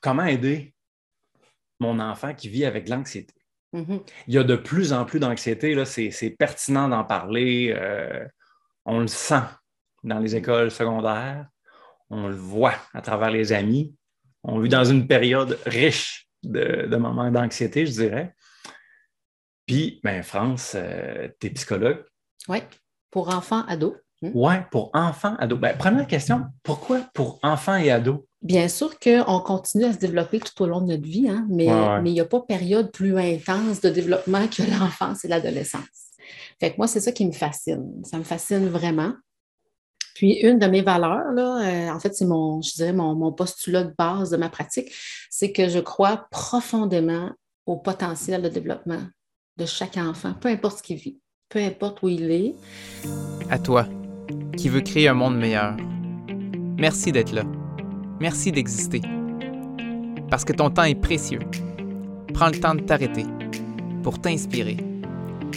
comment aider mon enfant qui vit avec l'anxiété? Mhm. Il y a de plus en plus d'anxiété, là, c'est, pertinent d'en parler. euh, on le sent dans les écoles secondaires, on le voit à travers les amis. On vit dans une période riche de, de moments d'anxiété, je dirais. Puis, ben, France, tu es psychologue. Oui, pour enfants, ados. Hmm? Ouais, pour enfants, ados. Ben, première question, pourquoi pour enfants et ados? Bien sûr qu'on continue à se développer tout au long de notre vie, hein, mais Ouais, ouais. mais il n'y a pas période plus intense de développement que l'enfance et l'adolescence. Fait que moi, c'est ça qui me fascine. Ça me fascine vraiment. Puis, une de mes valeurs, là, euh, en fait, c'est mon, je dirais, mon, mon postulat de base de ma pratique, c'est que je crois profondément au potentiel de développement de chaque enfant, peu importe ce qu'il vit, peu importe où il est. À toi, qui veux créer un monde meilleur. Merci d'être là. Merci d'exister. Parce que ton temps est précieux. Prends le temps de t'arrêter pour t'inspirer,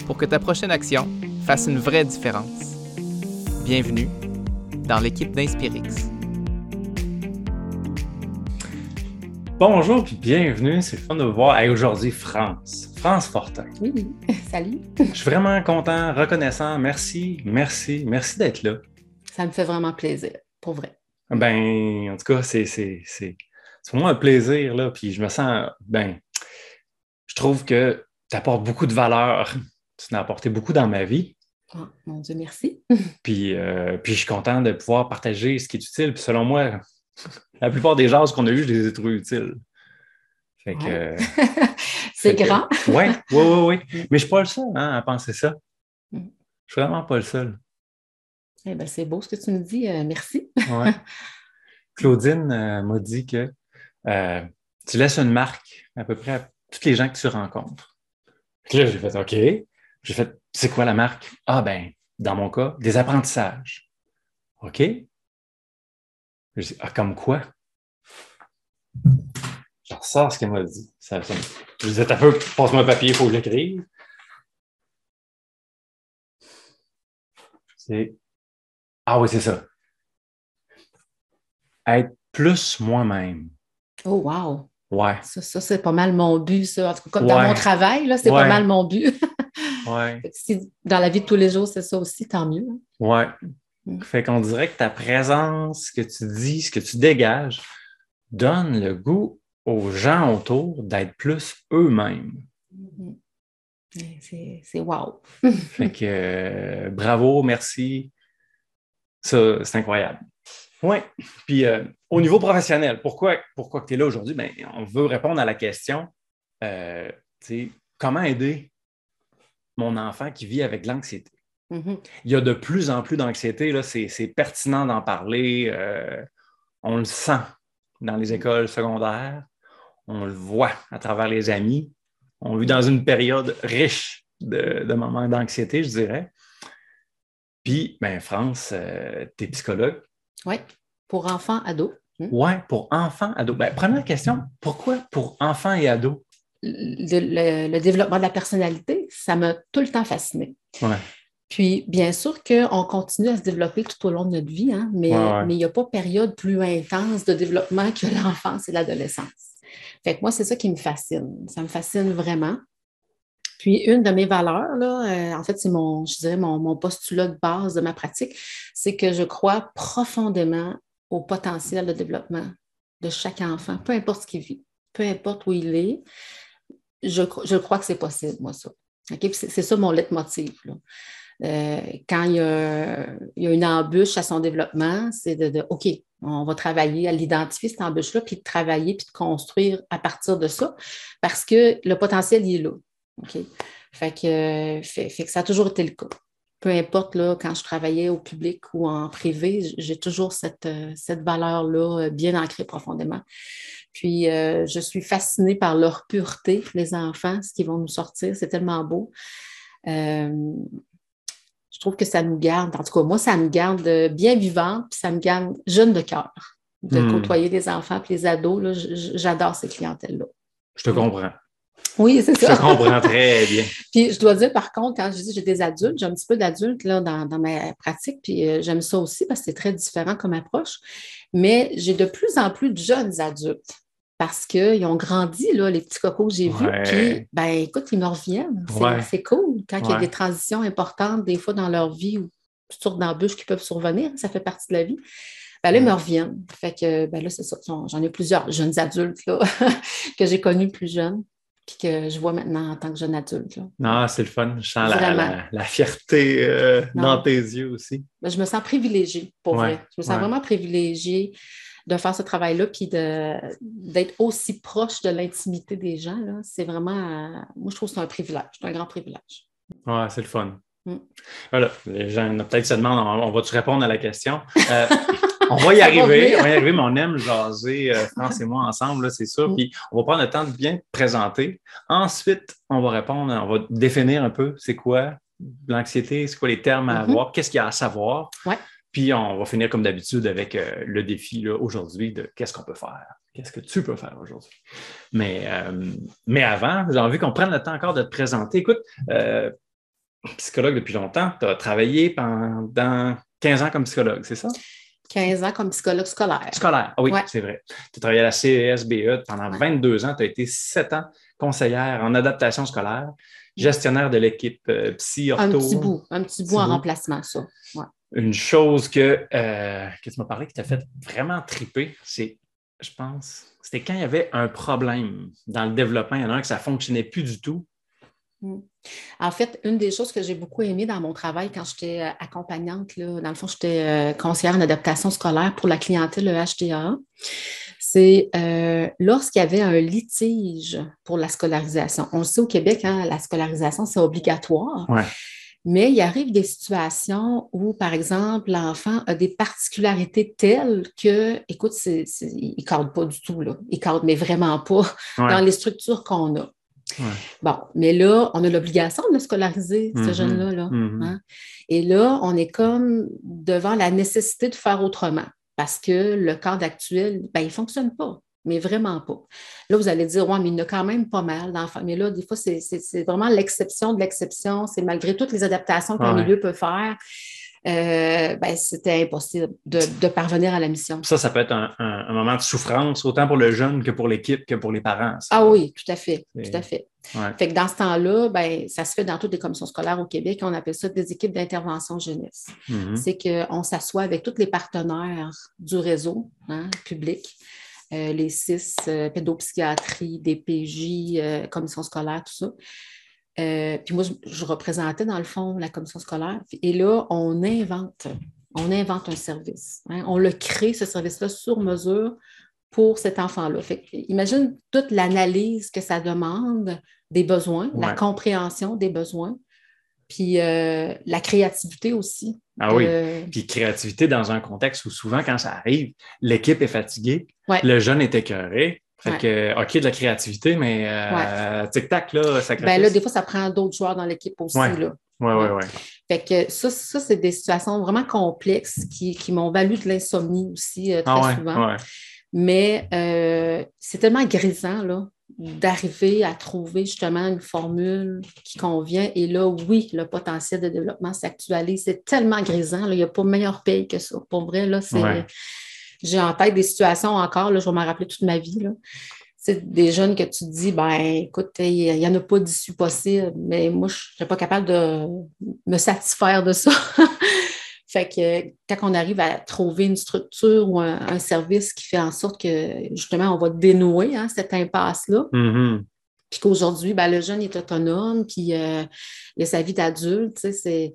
pour que ta prochaine action fasse une vraie différence. Bienvenue dans l'équipe d'Inspirix. Bonjour puis bienvenue, c'est le fun de vous voir. Hey, aujourd'hui, France. France Fortin. Oui, salut. Je suis vraiment content, reconnaissant. Merci, merci, merci d'être là. Ça me fait vraiment plaisir, pour vrai. Ben, en tout cas, c'est, c'est, c'est, c'est pour moi un plaisir, là. Puis je me sens, ben, je trouve que tu apportes beaucoup de valeur. Tu en as apporté beaucoup dans ma vie. Oh, mon Dieu, merci. Puis, euh, puis je suis content de pouvoir partager ce qui est utile. Puis selon moi, la plupart des gens qu'on a eus, je les ai trouvés utiles. Fait que. Ouais. c'est fait grand. Oui, oui, oui. Mais je ne suis pas le seul hein, à penser ça. Mm. Je suis vraiment pas le seul. Eh ben, c'est beau ce que tu me dis. euh, merci. Ouais. Claudine euh, m'a dit que euh, tu laisses une marque à peu près à tous les gens que tu rencontres. Puis là, j'ai fait OK. J'ai fait c'est quoi la marque? Ah ben, dans mon cas, des apprentissages. OK? J'ai dit, ah, comme quoi? Je ressors ce qu'elle m'a dit. Ça, ça Je disais, t'as peu, passe-moi un papier, il faut l'écrire. C'est. Ah oui, c'est ça. Être plus moi-même. Oh, wow. Ouais, Ça, ça, c'est pas mal mon but, ça. En tout cas, comme dans mon travail, là, c'est Ouais. pas mal mon but. ouais, si dans la vie de tous les jours, c'est ça aussi, tant mieux. hein. ouais. Mm. Fait qu'on dirait que ta présence, ce que tu dis, ce que tu dégages, donne le goût aux gens autour d'être plus eux-mêmes. Mhm. C'est c'est wow. Fait que euh, bravo, merci. Ça, c'est incroyable. Oui. Puis euh, au niveau professionnel, pourquoi, pourquoi tu es là aujourd'hui? Ben, on veut répondre à la question euh, tu sais, comment aider mon enfant qui vit avec l'anxiété? Mhm. Il y a de plus en plus d'anxiété, là, c'est, c'est pertinent d'en parler. euh, on le sent dans les écoles secondaires, on le voit à travers les amis. On vit dans une période riche de, de moments d'anxiété, je dirais. Puis, ben, France, tu es psychologue. Oui, pour enfants, ados. Hmm. Ouais, pour enfants, ados. Ben, première question, pourquoi pour enfants et ados? Le, le- le développement de la personnalité, ça m'a tout le temps fasciné. Ouais. Puis, bien sûr qu'on continue à se développer tout au long de notre vie, hein, mais Ouais, ouais. mais il n'y a pas période plus intense de développement que l'enfance et l'adolescence. Fait que moi, c'est ça qui me fascine. Ça me fascine vraiment. Puis, une de mes valeurs, là, euh, en fait, c'est mon, je dirais, mon, mon postulat de base de ma pratique, c'est que je crois profondément au potentiel de développement de chaque enfant, peu importe ce qu'il vit, peu importe où il est. Je, cro- je crois que c'est possible, moi, ça. OK? Puis C'est ça mon leitmotiv. Euh, quand il y, a, il y a une embûche à son développement, c'est de, de, OK, on va travailler à l'identifier, cette embûche-là, puis de travailler, puis de construire à partir de ça, parce que le potentiel, il est là. OK? Fait que, euh, fait, fait que ça a toujours été le cas. Peu importe, là, quand je travaillais au public ou en privé, j'ai toujours cette, euh, cette valeur-là euh, bien ancrée profondément. Puis, euh, je suis fascinée par leur pureté, les enfants, ce qu'ils vont nous sortir. C'est tellement beau. Euh, je trouve que ça nous garde, en tout cas, moi, ça me garde bien vivante, puis ça me garde jeune de cœur de Hmm. côtoyer les enfants puis les ados. J'adore ces clientèles-là. Je te comprends. Oui, c'est Je ça. te comprends très bien. Puis je dois dire, par contre, quand je dis j'ai des adultes, j'ai un petit peu d'adultes là, dans, dans ma pratique, puis euh, j'aime ça aussi parce que c'est très différent comme approche. Mais j'ai de plus en plus de jeunes adultes. parce qu'ils ont grandi, là, les petits cocos que j'ai vus. Puis, ben, écoute, ils me reviennent. C'est cool quand il y a des transitions importantes, des fois dans leur vie, ou sortes d'embûches qui peuvent survenir. Ça fait partie de la vie. Ben là, ils me reviennent. Fait que, ben là, c'est ça. J'en ai plusieurs jeunes adultes là, que j'ai connus plus jeunes puis que je vois maintenant en tant que jeune adulte. Là. Non, c'est le fun. Je sens la, fierté euh, dans tes yeux aussi. Ben, je me sens privilégiée, pour vrai. Je me sens vraiment privilégiée de faire ce travail-là, puis d'être aussi proche de l'intimité des gens. C'est vraiment, euh, moi, je trouve que c'est un privilège, c'est un grand privilège. Oui, c'est le fun. Mm. Voilà, les gens peut-être se demandent, on, va-tu répondre à la question? Euh, on va y arriver, on va y arriver, mais on aime jaser, euh, France et moi, ensemble, c'est sûr. Mm. Puis on va prendre le temps de bien présenter. Ensuite, on va répondre, on va définir un peu c'est quoi l'anxiété, c'est quoi les termes à mm-hmm. avoir, qu'est-ce qu'il y a à savoir. Puis on va finir comme d'habitude avec euh, le défi aujourd'hui de qu'est-ce qu'on peut faire, qu'est-ce que tu peux faire aujourd'hui. Mais, mais avant, j'ai envie qu'on prenne le temps encore de te présenter. Écoute, psychologue depuis longtemps. Tu as travaillé pendant 15 ans comme psychologue, c'est ça? 15 ans comme psychologue scolaire. Scolaire, ah oui, c'est vrai. Tu as travaillé à la CESBE pendant 22 ans. Tu as été 7 ans conseillère en adaptation scolaire, gestionnaire de l'équipe euh, psy, Un petit bout, un petit, bout en remplacement, ça. Une chose que, euh, que tu m'as parlé qui t'a fait vraiment triper, c'est, je pense, c'était quand il y avait un problème dans le développement. Il y en a un que ça ne fonctionnait plus du tout. Mm. En fait, une des choses que j'ai beaucoup aimé dans mon travail quand j'étais euh, accompagnante, là, dans le fond, j'étais euh, conseillère en adaptation scolaire pour la clientèle HTA, c'est euh, lorsqu'il y avait un litige pour la scolarisation. On le sait au Québec, hein, la scolarisation, c'est obligatoire. Mais il arrive des situations où, par exemple, l'enfant a des particularités telles que, écoute, il ne cadre pas du tout, là. il ne cadre, mais vraiment pas dans les structures qu'on a. Bon, mais là, on a l'obligation de le scolariser, ce mm-hmm. jeune-là. Mm-hmm. Hein. Et là, on est comme devant la nécessité de faire autrement parce que le cadre actuel, ben, il ne fonctionne pas, mais vraiment pas. Là, vous allez dire, ouais, mais il y en a quand même pas mal d'enfants. Mais là, des fois, c'est vraiment l'exception de l'exception. C'est malgré toutes les adaptations qu'un milieu peut faire. Euh, ben, c'était impossible de, parvenir à la mission. Ça, ça peut être un, moment de souffrance, autant pour le jeune que pour l'équipe, que pour les parents. Ah oui, tout à fait. Tout à fait. Fait que dans ce temps-là, ben, ça se fait dans toutes les commissions scolaires au Québec. On appelle ça des équipes d'intervention jeunesse. Mm-hmm. C'est qu'on s'assoit avec tous les partenaires du réseau hein, public. Euh, les six euh, pédopsychiatrie, DPJ, euh, commission scolaire, tout ça. Euh, puis moi, je, représentais dans le fond la commission scolaire. Et là, on invente, on invente un service. Hein. On le crée, ce service-là, sur mesure pour cet enfant-là. imagine toute l'analyse que ça demande des besoins, la compréhension des besoins, puis euh, la créativité aussi. Ah oui. Puis créativité dans un contexte où souvent, quand ça arrive, l'équipe est fatiguée, le jeune est écœuré, fait que, OK, de la créativité, mais euh, tic-tac, là, ça Ben là, des fois, ça prend d'autres joueurs dans l'équipe aussi. Oui, oui, oui. Ouais. Fait que ça, ça c'est des situations vraiment complexes qui, qui m'ont valu de l'insomnie aussi euh, très ah souvent. Mais euh, c'est tellement grisant, là, d'arriver à trouver justement une formule qui convient. Et là, oui, le potentiel de développement s'actualise. C'est tellement grisant. Il n'y a pas meilleur paye que ça. Pour vrai, là, c'est j'ai en tête des situations encore, là, je vais m'en rappeler toute ma vie. C'est des jeunes que tu te dis, ben écoute, il n'y en a pas d'issue possible, mais moi, je ne suis pas capable de me satisfaire de ça. fait que quand on arrive à trouver une structure ou un, service qui fait en sorte que justement, on va dénouer hein, cette impasse-là. Mm-hmm. Puis qu'aujourd'hui, ben, le jeune est autonome, puis euh, il a sa vie d'adulte, c'est.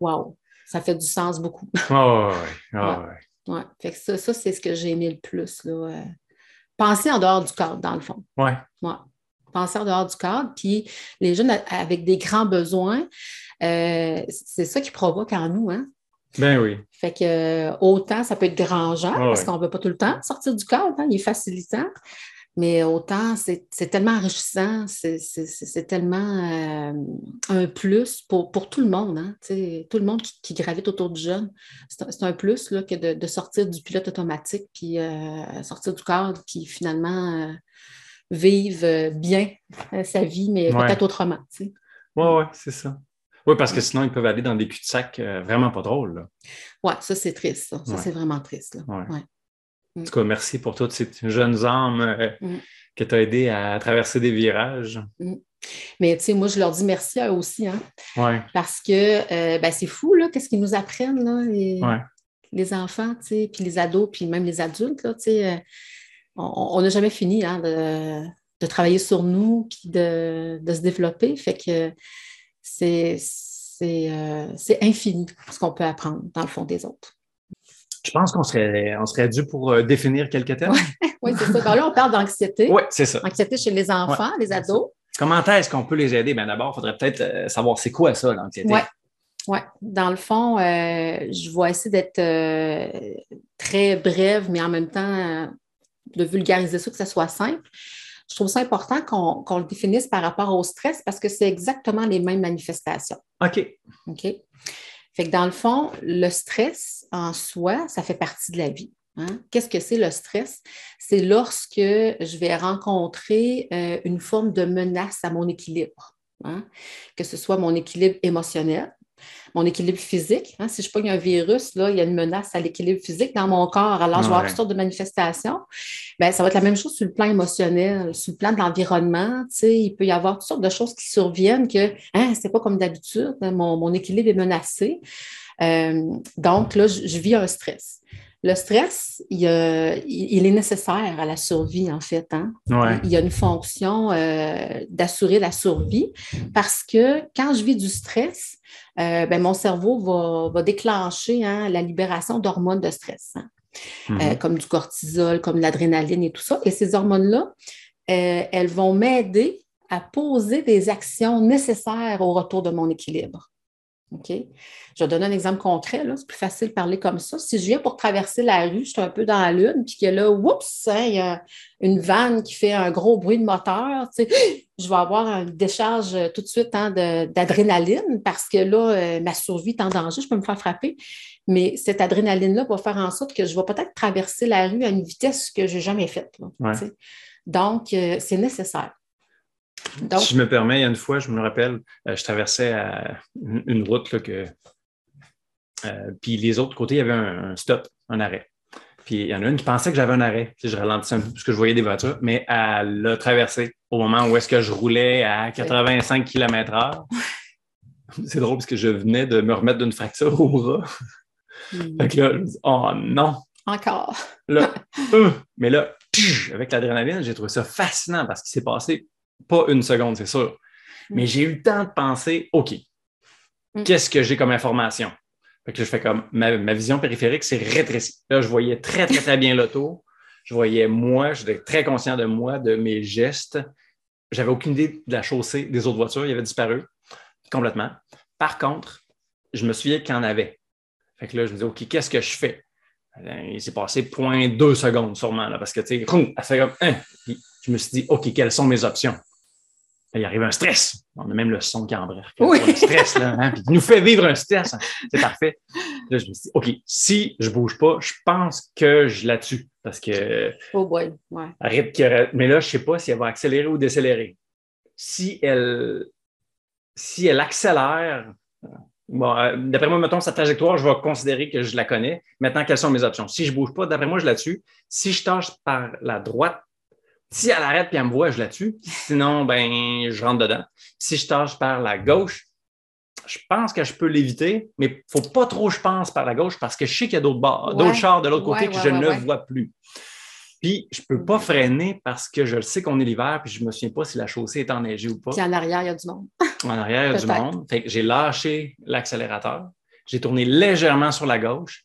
Waouh! Ça fait du sens beaucoup. Oh, ouais. Ouais. Fait que ça, ça c'est ce que j'ai aimé le plus. Là. Euh. penser en dehors du cadre, dans le fond. Oui. Ouais. Penser en dehors du cadre. Puis les jeunes avec des grands besoins, euh, c'est ça qui provoque en nous. Hein? Ben oui. Fait que euh, autant ça peut être dérangeant parce qu'on ne veut pas tout le temps sortir du cadre, hein, il est facilitant. Mais autant, c'est tellement enrichissant, c'est tellement euh, un plus pour, tout le monde. Hein, tout le monde qui, gravite autour du jeune, c'est un, plus là, que de, sortir du pilote automatique puis euh, sortir du cadre puis finalement euh, vivre bien sa vie, mais peut-être autrement. Oui, oui, c'est ça. Oui, parce que sinon, ils peuvent aller dans des cul-de-sac vraiment pas drôles. Oui, ça, c'est triste. Ça, c'est vraiment triste. Là. Ouais. En tout cas, merci pour toutes ces jeunes âmes euh, Mm. que tu as aidé à traverser des virages. Mais tu sais, moi, je leur dis merci à eux aussi, hein, Ouais. parce que euh, ben, c'est fou, là, qu'est-ce qu'ils nous apprennent, là, les, Ouais. les enfants, tu sais, puis les ados, puis même les adultes, là, tu sais. euh, on on n'a jamais fini hein, de, de travailler sur nous, puis de, de se développer. Fait que c'est c'est, euh, c'est infini ce qu'on peut apprendre dans le fond des autres. Je pense qu'on serait, on serait dû pour euh, définir quelques thèmes. Oui, c'est ça. Ben là, on parle d'anxiété. Oui, c'est ça. Anxiété chez les enfants, les ados. Comment est-ce qu'on peut les aider? Ben d'abord, il faudrait peut-être euh, savoir c'est quoi ça, l'anxiété. Ouais. Oui, dans le fond, euh, je vais essayer d'être euh, très brève, mais en même temps, de vulgariser ça, que ça soit simple. Je trouve ça important qu'on qu'on le définisse par rapport au stress parce que c'est exactement les mêmes manifestations. OK. OK? Fait que dans le fond, le stress en soi, ça fait partie de la vie. hein. Qu'est-ce que c'est le stress? C'est lorsque je vais rencontrer euh, une forme de menace à mon équilibre, hein. que ce soit mon équilibre émotionnel, mon équilibre physique. hein. Si je pogne un virus, là, il y a une menace à l'équilibre physique dans mon corps. Alors, je vais avoir toutes sortes de manifestations. Ben, ça va être la même chose sur le plan émotionnel, sur le plan de l'environnement. Il peut y avoir toutes sortes de choses qui surviennent que hein, c'est pas comme d'habitude, hein, mon, mon équilibre est menacé. Euh, donc, là, je, je vis un stress. Le stress, il, euh, il- il est nécessaire à la survie, en fait. hein. Ouais. Il y a une fonction euh, d'assurer la survie parce que quand je vis du stress, euh, ben, mon cerveau va, va déclencher hein, la libération d'hormones de stress, hein, euh, comme du cortisol, comme l'adrénaline et tout ça. Et ces hormones-là, euh, elles vont m'aider à poser des actions nécessaires au retour de mon équilibre. OK? Je vais donner un exemple concret. C'est plus facile de parler comme ça. Si je viens pour traverser la rue, je suis un peu dans la lune, puis que là, oups, hein, il y a une vanne qui fait un gros bruit de moteur, tu sais, je vais avoir une décharge euh, tout de suite hein, d'adrénaline parce que là, euh, ma survie est en danger, je peux me faire frapper. Mais cette adrénaline-là va faire en sorte que je vais peut-être traverser la rue à une vitesse que je n'ai jamais faite. là, Ouais. Donc, euh, c'est nécessaire. Donc, Si je me permets, il y a une fois, je me rappelle, euh, je traversais euh, une, route là, que. euh, puis les autres côtés, il y avait un, un stop, un arrêt. Puis il y en a une qui pensait que j'avais un arrêt. Puis je ralentissais un peu parce que je voyais des voitures, mais elle l'a traversé au moment où est-ce que je roulais à 85 km/h. C'est drôle parce que je venais de me remettre d'une fracture au bras. hmm, Fait que là, je me dis, oh non! encore. Là, euh, mais là, avec l'adrénaline, j'ai trouvé ça fascinant parce qu'il s'est passé pas une seconde, c'est sûr. Mais j'ai eu le temps de penser, OK, Mm. qu'est-ce que j'ai comme information? Fait que là, je fais comme, ma, ma vision périphérique s'est rétrécie. Là, je voyais très, très, très bien l'auto. Je voyais moi, j'étais très conscient de moi, de mes gestes. J'avais aucune idée de la chaussée des autres voitures. Il avait disparu complètement. Par contre, je me souviens qu'il y en avait. Fait que là, je me dis, OK, qu'est-ce que je fais? Euh, Il s'est passé 0.2 secondes sûrement, là, parce que, tu sais, elle fait comme, Hein. Puis je me suis dit, OK, quelles sont mes options? Là, il arrive un stress. On a même le son qui embarque. Oui. Le stress, là, hein, puis il nous fait vivre un stress. hein. C'est parfait. Là, je me suis dit, OK, si je bouge pas, je pense que je la tue. Parce que, Oh boy, ouais. arrête mais là, je sais pas si elle va accélérer ou décélérer. Si elle, si elle accélère, bon, euh, d'après moi, mettons sa trajectoire, je vais considérer que je la connais. Maintenant, quelles sont mes options? Si je bouge pas, d'après moi, je la tue. Si je tâche par la droite, si elle arrête puis elle me voit, je la tue. Sinon, ben, je rentre dedans. Si je tâche par la gauche, je pense que je peux l'éviter, mais il ne faut pas trop, je pense, par la gauche parce que je sais qu'il y a d'autres Ouais. chars de l'autre côté Ouais, que ouais, je ne vois plus. Puis, je ne peux pas freiner parce que je le sais qu'on est l'hiver, puis je ne me souviens pas si la chaussée est enneigée ou pas. Puis en arrière, il y a du monde. En arrière, il y a du monde. Fait que j'ai lâché l'accélérateur. J'ai tourné légèrement sur la gauche.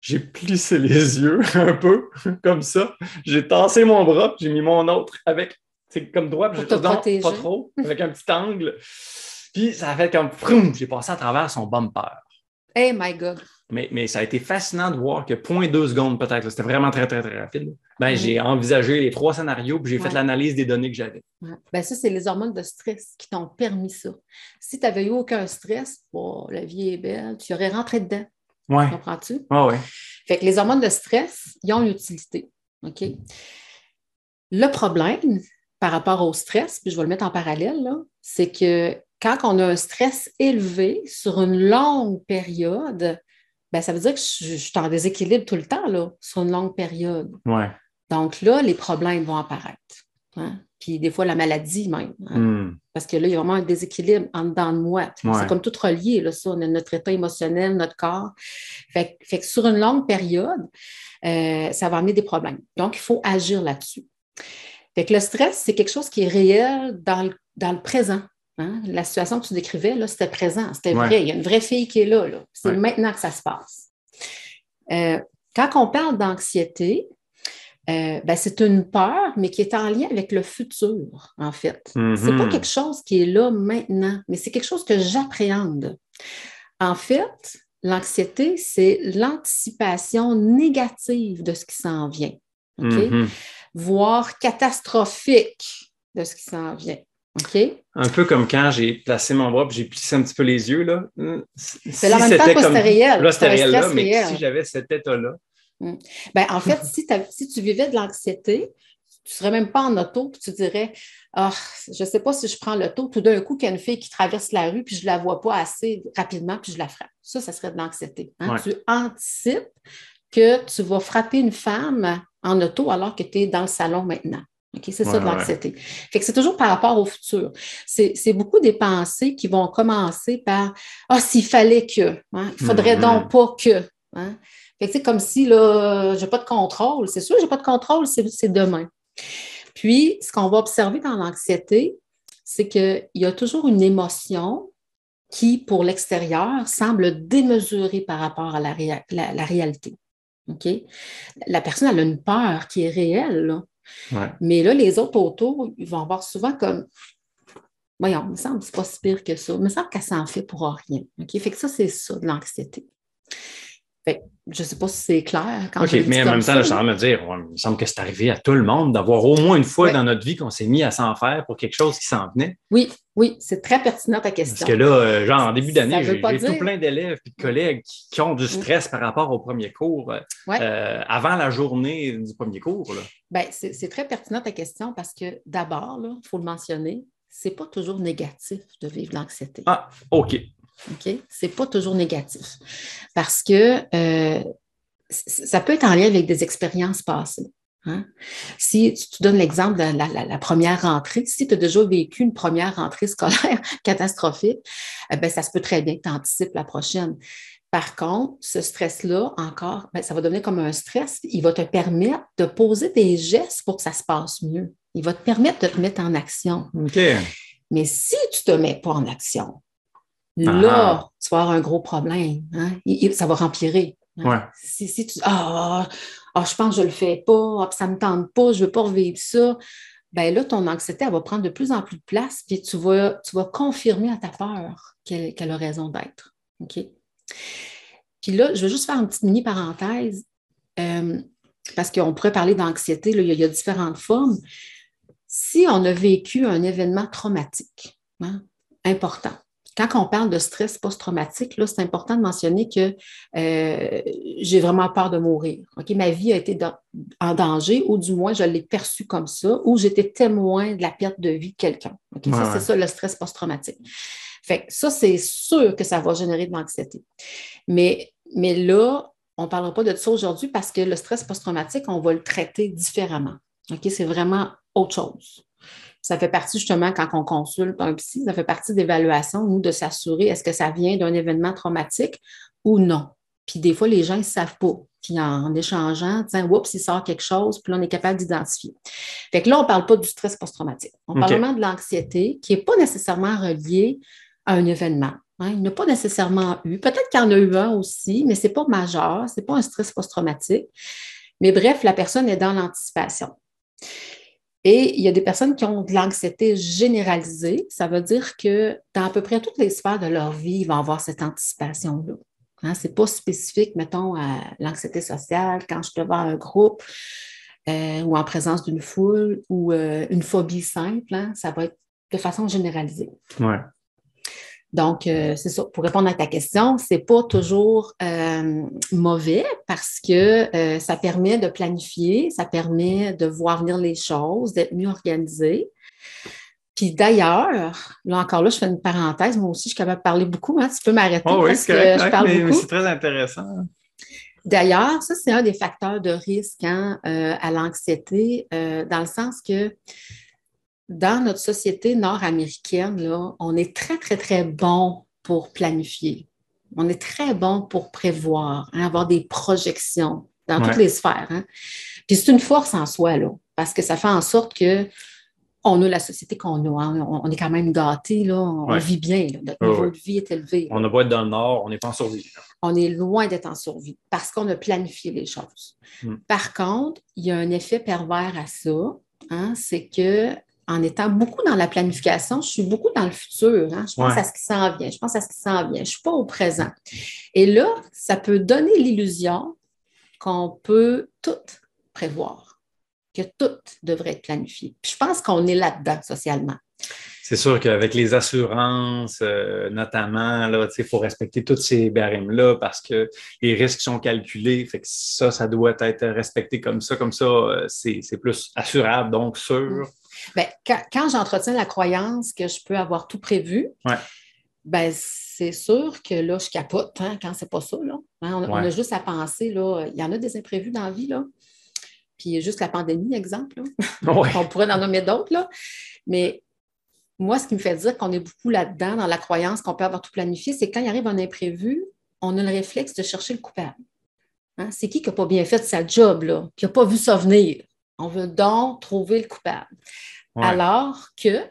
J'ai plissé les yeux un peu, comme ça. J'ai tassé mon bras, j'ai mis mon autre avec, c'est comme droit, puis j'ai pas trop, avec un petit angle. Puis ça a fait comme, froum, j'ai passé à travers son bumper. Hey my God. Mais, mais ça a été fascinant de voir que 0.2 secondes peut-être, c'était vraiment très, très, très rapide. Ben. J'ai envisagé les trois scénarios, puis j'ai fait l'analyse des données que j'avais. Ouais. Ben, ça, c'est les hormones de stress qui t'ont permis ça. Si tu n'avais eu aucun stress, bon, la vie est belle, tu aurais rentré dedans. Ouais. Comprends-tu? Ouais, ouais. Fait que les hormones de stress, ils ont une utilité. OK? Le problème par rapport au stress, puis je vais le mettre en parallèle, c'est que quand on a un stress élevé sur une longue période, ben, ça veut dire que je, je suis en déséquilibre tout le temps, là, sur une longue période. Ouais. Donc là, les problèmes vont apparaître. hein? Puis des fois, la maladie même. hein. Hmm. Parce que là, il y a vraiment un déséquilibre en dedans de moi. Ouais. C'est comme tout relié, là, ça, notre état émotionnel, notre corps. Fait, que- fait que sur une longue période, euh, ça va amener des problèmes. Donc, il faut agir là-dessus. Fait que le stress, c'est quelque chose qui est réel dans le, dans le présent. hein. La situation que tu décrivais, là, c'était présent, c'était Ouais. vrai. Il y a une vraie fille qui est là. là. C'est Ouais. maintenant que ça se passe. Euh, quand on parle d'anxiété, euh, ben, c'est une peur, mais qui est en lien avec le futur, en fait. C'est pas Mhm. quelque chose qui est là maintenant, mais c'est quelque chose que j'appréhende. En fait, l'anxiété, c'est l'anticipation négative de ce qui s'en vient? Mhm. voire catastrophique de ce qui s'en vient. Un peu comme quand j'ai placé mon bras et j'ai plissé un petit peu les yeux. Là. Hmm, Si C'est en même temps c'était que c'était réel. Là, c'était réel, là, mais réel. si j'avais cet état-là, Ben, en fait, si, si tu vivais de l'anxiété, tu ne serais même pas en auto, puis tu dirais Ah, je ne sais pas si je prends l'auto, tout d'un coup, qu'il y a une fille qui traverse la rue, puis je ne la vois pas assez rapidement, puis je la frappe. Ça, ça serait de l'anxiété. hein? Ouais. Tu anticipes que tu vas frapper une femme en auto alors que tu es dans le salon maintenant. C'est ça de ouais. l'anxiété. Fait que c'est toujours par rapport au futur. C'est beaucoup des pensées qui vont commencer par Ah, s'il fallait que, hein, il faudrait Mhm. donc pas que. hein? Fait que c'est comme si là, j'ai pas de contrôle. C'est sûr, j'ai pas de contrôle, c'est c'est demain. Puis, ce qu'on va observer dans l'anxiété, c'est qu'il y a toujours une émotion qui, pour l'extérieur, semble démesurée par rapport à la, réa- la- la réalité. OK? La personne, elle a une peur qui est réelle, là. ouais. mais là, les autres autour, ils vont avoir souvent comme Voyons, il me semble que c'est pas si pire que ça. Il me semble qu'elle s'en fait pour rien. OK? Fait que ça, c'est ça, de l'anxiété. Fait je ne sais pas si c'est clair quand OK, mais en même temps, je suis en train de me dire, ouais, il me semble que c'est arrivé à tout le monde d'avoir au moins une fois Ouais. dans notre vie qu'on s'est mis à s'en faire pour quelque chose qui s'en venait. Oui, oui, c'est très pertinent ta question. Parce que là, euh, genre, en début d'année, j'ai j'ai tout dire- plein d'élèves et de collègues qui, qui ont du stress par rapport au premier cours, euh, Ouais. euh, avant la journée du premier cours. Ben, c'est c'est très pertinent ta question parce que d'abord, il faut le mentionner, c'est pas toujours négatif de vivre l'anxiété. Ah, OK. OK? C'est pas toujours négatif. Parce que euh, ça peut être en lien avec des expériences passées. hein? Si tu donnes l'exemple de la, la- la première rentrée, si tu as déjà vécu une première rentrée scolaire catastrophique, eh ça se peut très bien que tu anticipes la prochaine. Par contre, ce stress-là, encore, ben, ça va devenir comme un stress. Il va te permettre de poser des gestes pour que ça se passe mieux. Il va te permettre de te mettre en action. OK. Mais si tu ne te mets pas en action, Ah. là, tu vas avoir un gros problème. hein. Ça va empirer. hein. Ouais. Si, si tu ah, ah, je pense que je ne le fais pas, ah, ça ne me tente pas, je ne veux pas revivre ça, ben là, ton anxiété, elle va prendre de plus en plus de place, puis tu vas, tu vas confirmer à ta peur qu'elle a raison d'être. OK? Puis là, je vais juste faire une petite mini parenthèse, euh, parce qu'on pourrait parler d'anxiété, là, il y a- il y a différentes formes si on a vécu un événement traumatique, hein, important, quand on parle de stress post-traumatique, là, c'est important de mentionner que euh, j'ai vraiment peur de mourir. Ma vie a été dans- en danger, ou du moins je l'ai perçu comme ça, ou j'étais témoin de la perte de vie de quelqu'un. Ouais, ça, ouais. c'est ça le stress post-traumatique. Fait que ça, c'est sûr que ça va générer de l'anxiété. Mais, mais là, on ne parlera pas de ça aujourd'hui parce que le stress post-traumatique, on va le traiter différemment. OK? C'est vraiment autre chose. Ça fait partie justement, quand on consulte un psy, ça fait partie d'évaluation, nous, de s'assurer est-ce que ça vient d'un événement traumatique ou non. Puis des fois, les gens ne savent pas. Puis en échangeant, tiens, oups, il sort quelque chose, puis là, on est capable d'identifier. Fait que là, on ne parle pas du stress post-traumatique. On parle vraiment de l'anxiété qui n'est pas nécessairement reliée à un événement. hein. Il n'a pas nécessairement eu. Peut-être qu'il y en a eu un aussi, mais ce n'est pas majeur, ce n'est pas un stress post-traumatique. Mais bref, la personne est dans l'anticipation. Et il y a des personnes qui ont de l'anxiété généralisée. Ça veut dire que dans à peu près toutes les sphères de leur vie, ils vont avoir cette anticipation-là. Hein, Ce n'est pas spécifique, mettons, à l'anxiété sociale, quand je suis devant un groupe euh, ou en présence d'une foule ou euh, une phobie simple. hein, ça va être de façon généralisée. Ouais. Donc, euh, c'est ça. Pour répondre à ta question, c'est pas toujours euh, mauvais parce que euh, ça permet de planifier, ça permet de voir venir les choses, d'être mieux organisé. Puis d'ailleurs, là encore là, je fais une parenthèse, moi aussi, je suis capable de parler beaucoup, hein, tu peux m'arrêter Oh oui, parce c'est que correct, je parle mais, beaucoup. c'est très intéressant. D'ailleurs, ça, c'est un des facteurs de risque hein, à l'anxiété, dans le sens que dans notre société nord-américaine, là, on est très, très, très bon pour planifier. On est très bon pour prévoir, hein, avoir des projections dans Ouais. toutes les sphères. hein. Puis c'est une force en soi, là, parce que ça fait en sorte que on a la société qu'on a. hein. On, est quand même gâtés, là. On Ouais. vit bien, là. Notre Ouais, niveau ouais. de vie est élevé. On a beau être dans le Nord, on n'est pas en survie. on est loin d'être en survie parce qu'on a planifié les choses. Mm. Par contre, il y a un effet pervers à ça, hein, c'est que en étant beaucoup dans la planification, je suis beaucoup dans le futur. hein. Je pense Ouais. à ce qui s'en vient, je pense à ce qui s'en vient. Je ne suis pas au présent. Et là, ça peut donner l'illusion qu'on peut tout prévoir, que tout devrait être planifié. Puis je pense qu'on est là-dedans socialement. C'est sûr qu'avec les assurances, euh, notamment, il faut respecter tous ces barèmes-là parce que les risques sont calculés. Fait que ça, ça doit être respecté comme ça. Comme ça, euh, c'est c'est plus assurable, donc sûr. Ben, quand, quand j'entretiens la croyance que je peux avoir tout prévu, Ouais. ben, c'est sûr que là, je capote hein, quand c'est pas ça. Là. Hein, on, a- on a Ouais. juste à penser, là, il y en a des imprévus dans la vie, là. Puis juste la pandémie, exemple. là. Ouais. On pourrait en nommer d'autres, là. Mais moi, ce qui me fait dire qu'on est beaucoup là-dedans, dans la croyance qu'on peut avoir tout planifié, c'est quand il arrive un imprévu, on a le réflexe de chercher le coupable. Hein, C'est qui qui n'a pas bien fait sa job, là, qui n'a pas vu ça venir? On veut donc trouver le coupable. Ouais. Alors que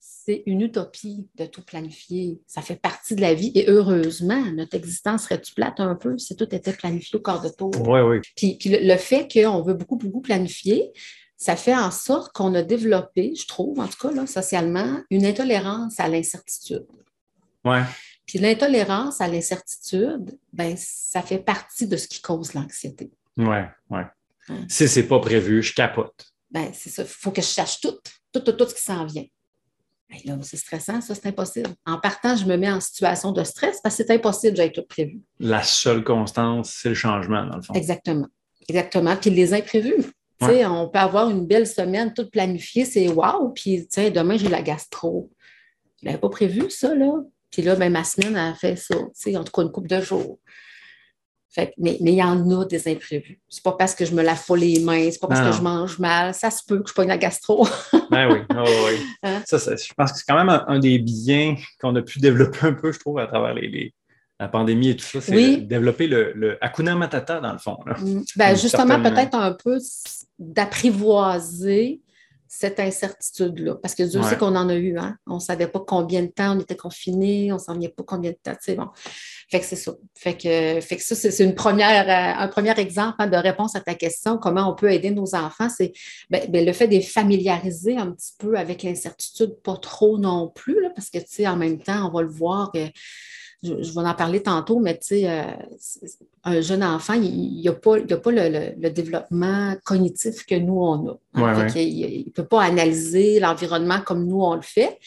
c'est une utopie de tout planifier. Ça fait partie de la vie et heureusement, notre existence serait-tu plate un peu si tout était planifié au quart de tour? Oui, oui. Puis, puis le, le fait qu'on veut beaucoup, beaucoup planifier, ça fait en sorte qu'on a développé, je trouve, en tout cas, là, socialement, une intolérance à l'incertitude. Ouais. Puis l'intolérance à l'incertitude, ben, ça fait partie de ce qui cause l'anxiété. Ouais, ouais. Hum. Si c'est pas prévu, je capote. Ben, c'est ça. Il faut que je sache tout, tout, tout, tout ce qui s'en vient. Ben là, c'est stressant, ça, c'est impossible. En partant, je me mets en situation de stress parce que c'est impossible, j'ai tout prévu. La seule constance, c'est le changement, dans le fond. Exactement. Exactement. Puis les imprévus. Tu sais, On peut avoir une belle semaine toute planifiée, c'est wow. Puis, demain, j'ai la gastro. Je l'avais pas prévu, ça, là. Puis là, ben, ma semaine, elle a fait ça. En tout cas, une couple de jours. Fait mais mais il y en a des imprévus. C'est pas parce que je me lave pas les mains, c'est pas parce Non, que je mange mal. Ça se peut que je pogne la gastro. Ben oui, oh, oui. Hein? Ça, ça, je pense que c'est quand même un, un des biens qu'on a pu développer un peu, je trouve, à travers les, les- la pandémie et tout ça. C'est Oui. développer le, le Hakuna Matata, dans le fond. là. Mm. Ben, justement, certaine- peut-être un peu d'apprivoiser cette incertitude-là. Parce que Dieu Ouais. sait qu'on en a eu. Hein? On ne savait pas combien de temps on était confinés, on ne savait pas combien de temps. tu sais, Bon. Fait que c'est ça. Fait que, fait que ça, c'est une première, euh, un premier exemple hein, de réponse à ta question. Comment on peut aider nos enfants? C'est ben, ben, le fait de les familiariser un petit peu avec l'incertitude, pas trop non plus, là, parce que, tu sais, en même temps, on va le voir. que je, je vais en parler tantôt, mais tu sais, euh, un jeune enfant, il n'a pas, il a pas le, le- le développement cognitif que nous, on a. Ouais, Fait ouais. qu'il- il ne peut pas analyser l'environnement comme nous, on le fait.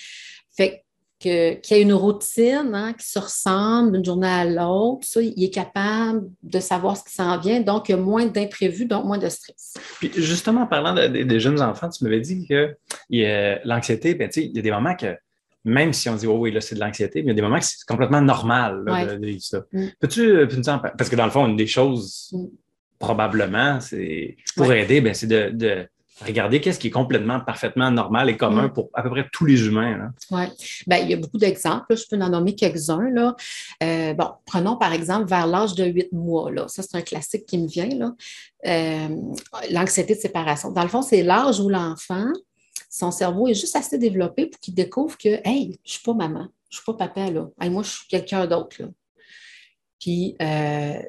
Fait qu'il y ait une routine hein, qui se ressemble d'une journée à l'autre, ça, il est capable de savoir ce qui s'en vient, donc il y a moins d'imprévus, donc moins de stress. Puis justement, en parlant de- de- des jeunes enfants, tu m'avais dit que a- l'anxiété, ben, tu sais, il y a des moments que, même si on dit, oh oui, là, c'est de l'anxiété, mais il y a des moments que c'est complètement normal là, Ouais. de, vivre ça. Mm. Peux-tu nous en par- Parce que dans le fond, une des choses, Mm. probablement, c'est pour Ouais. aider, ben, c'est de, de regarder qu'est-ce qui est complètement, parfaitement normal et commun Mm. pour à peu près tous les humains. là. Oui. Ben, il y a beaucoup d'exemples. Je peux en nommer quelques-uns. là. Euh, bon, prenons par exemple vers l'âge de 8 mois. Là. Ça, c'est un classique qui me vient. là. Euh, L'anxiété de séparation. Dans le fond, c'est l'âge où l'enfant, son cerveau est juste assez développé pour qu'il découvre que, hey, je ne suis pas maman, je ne suis pas papa. Là. Hey, moi, je suis quelqu'un d'autre. là. Puis, euh,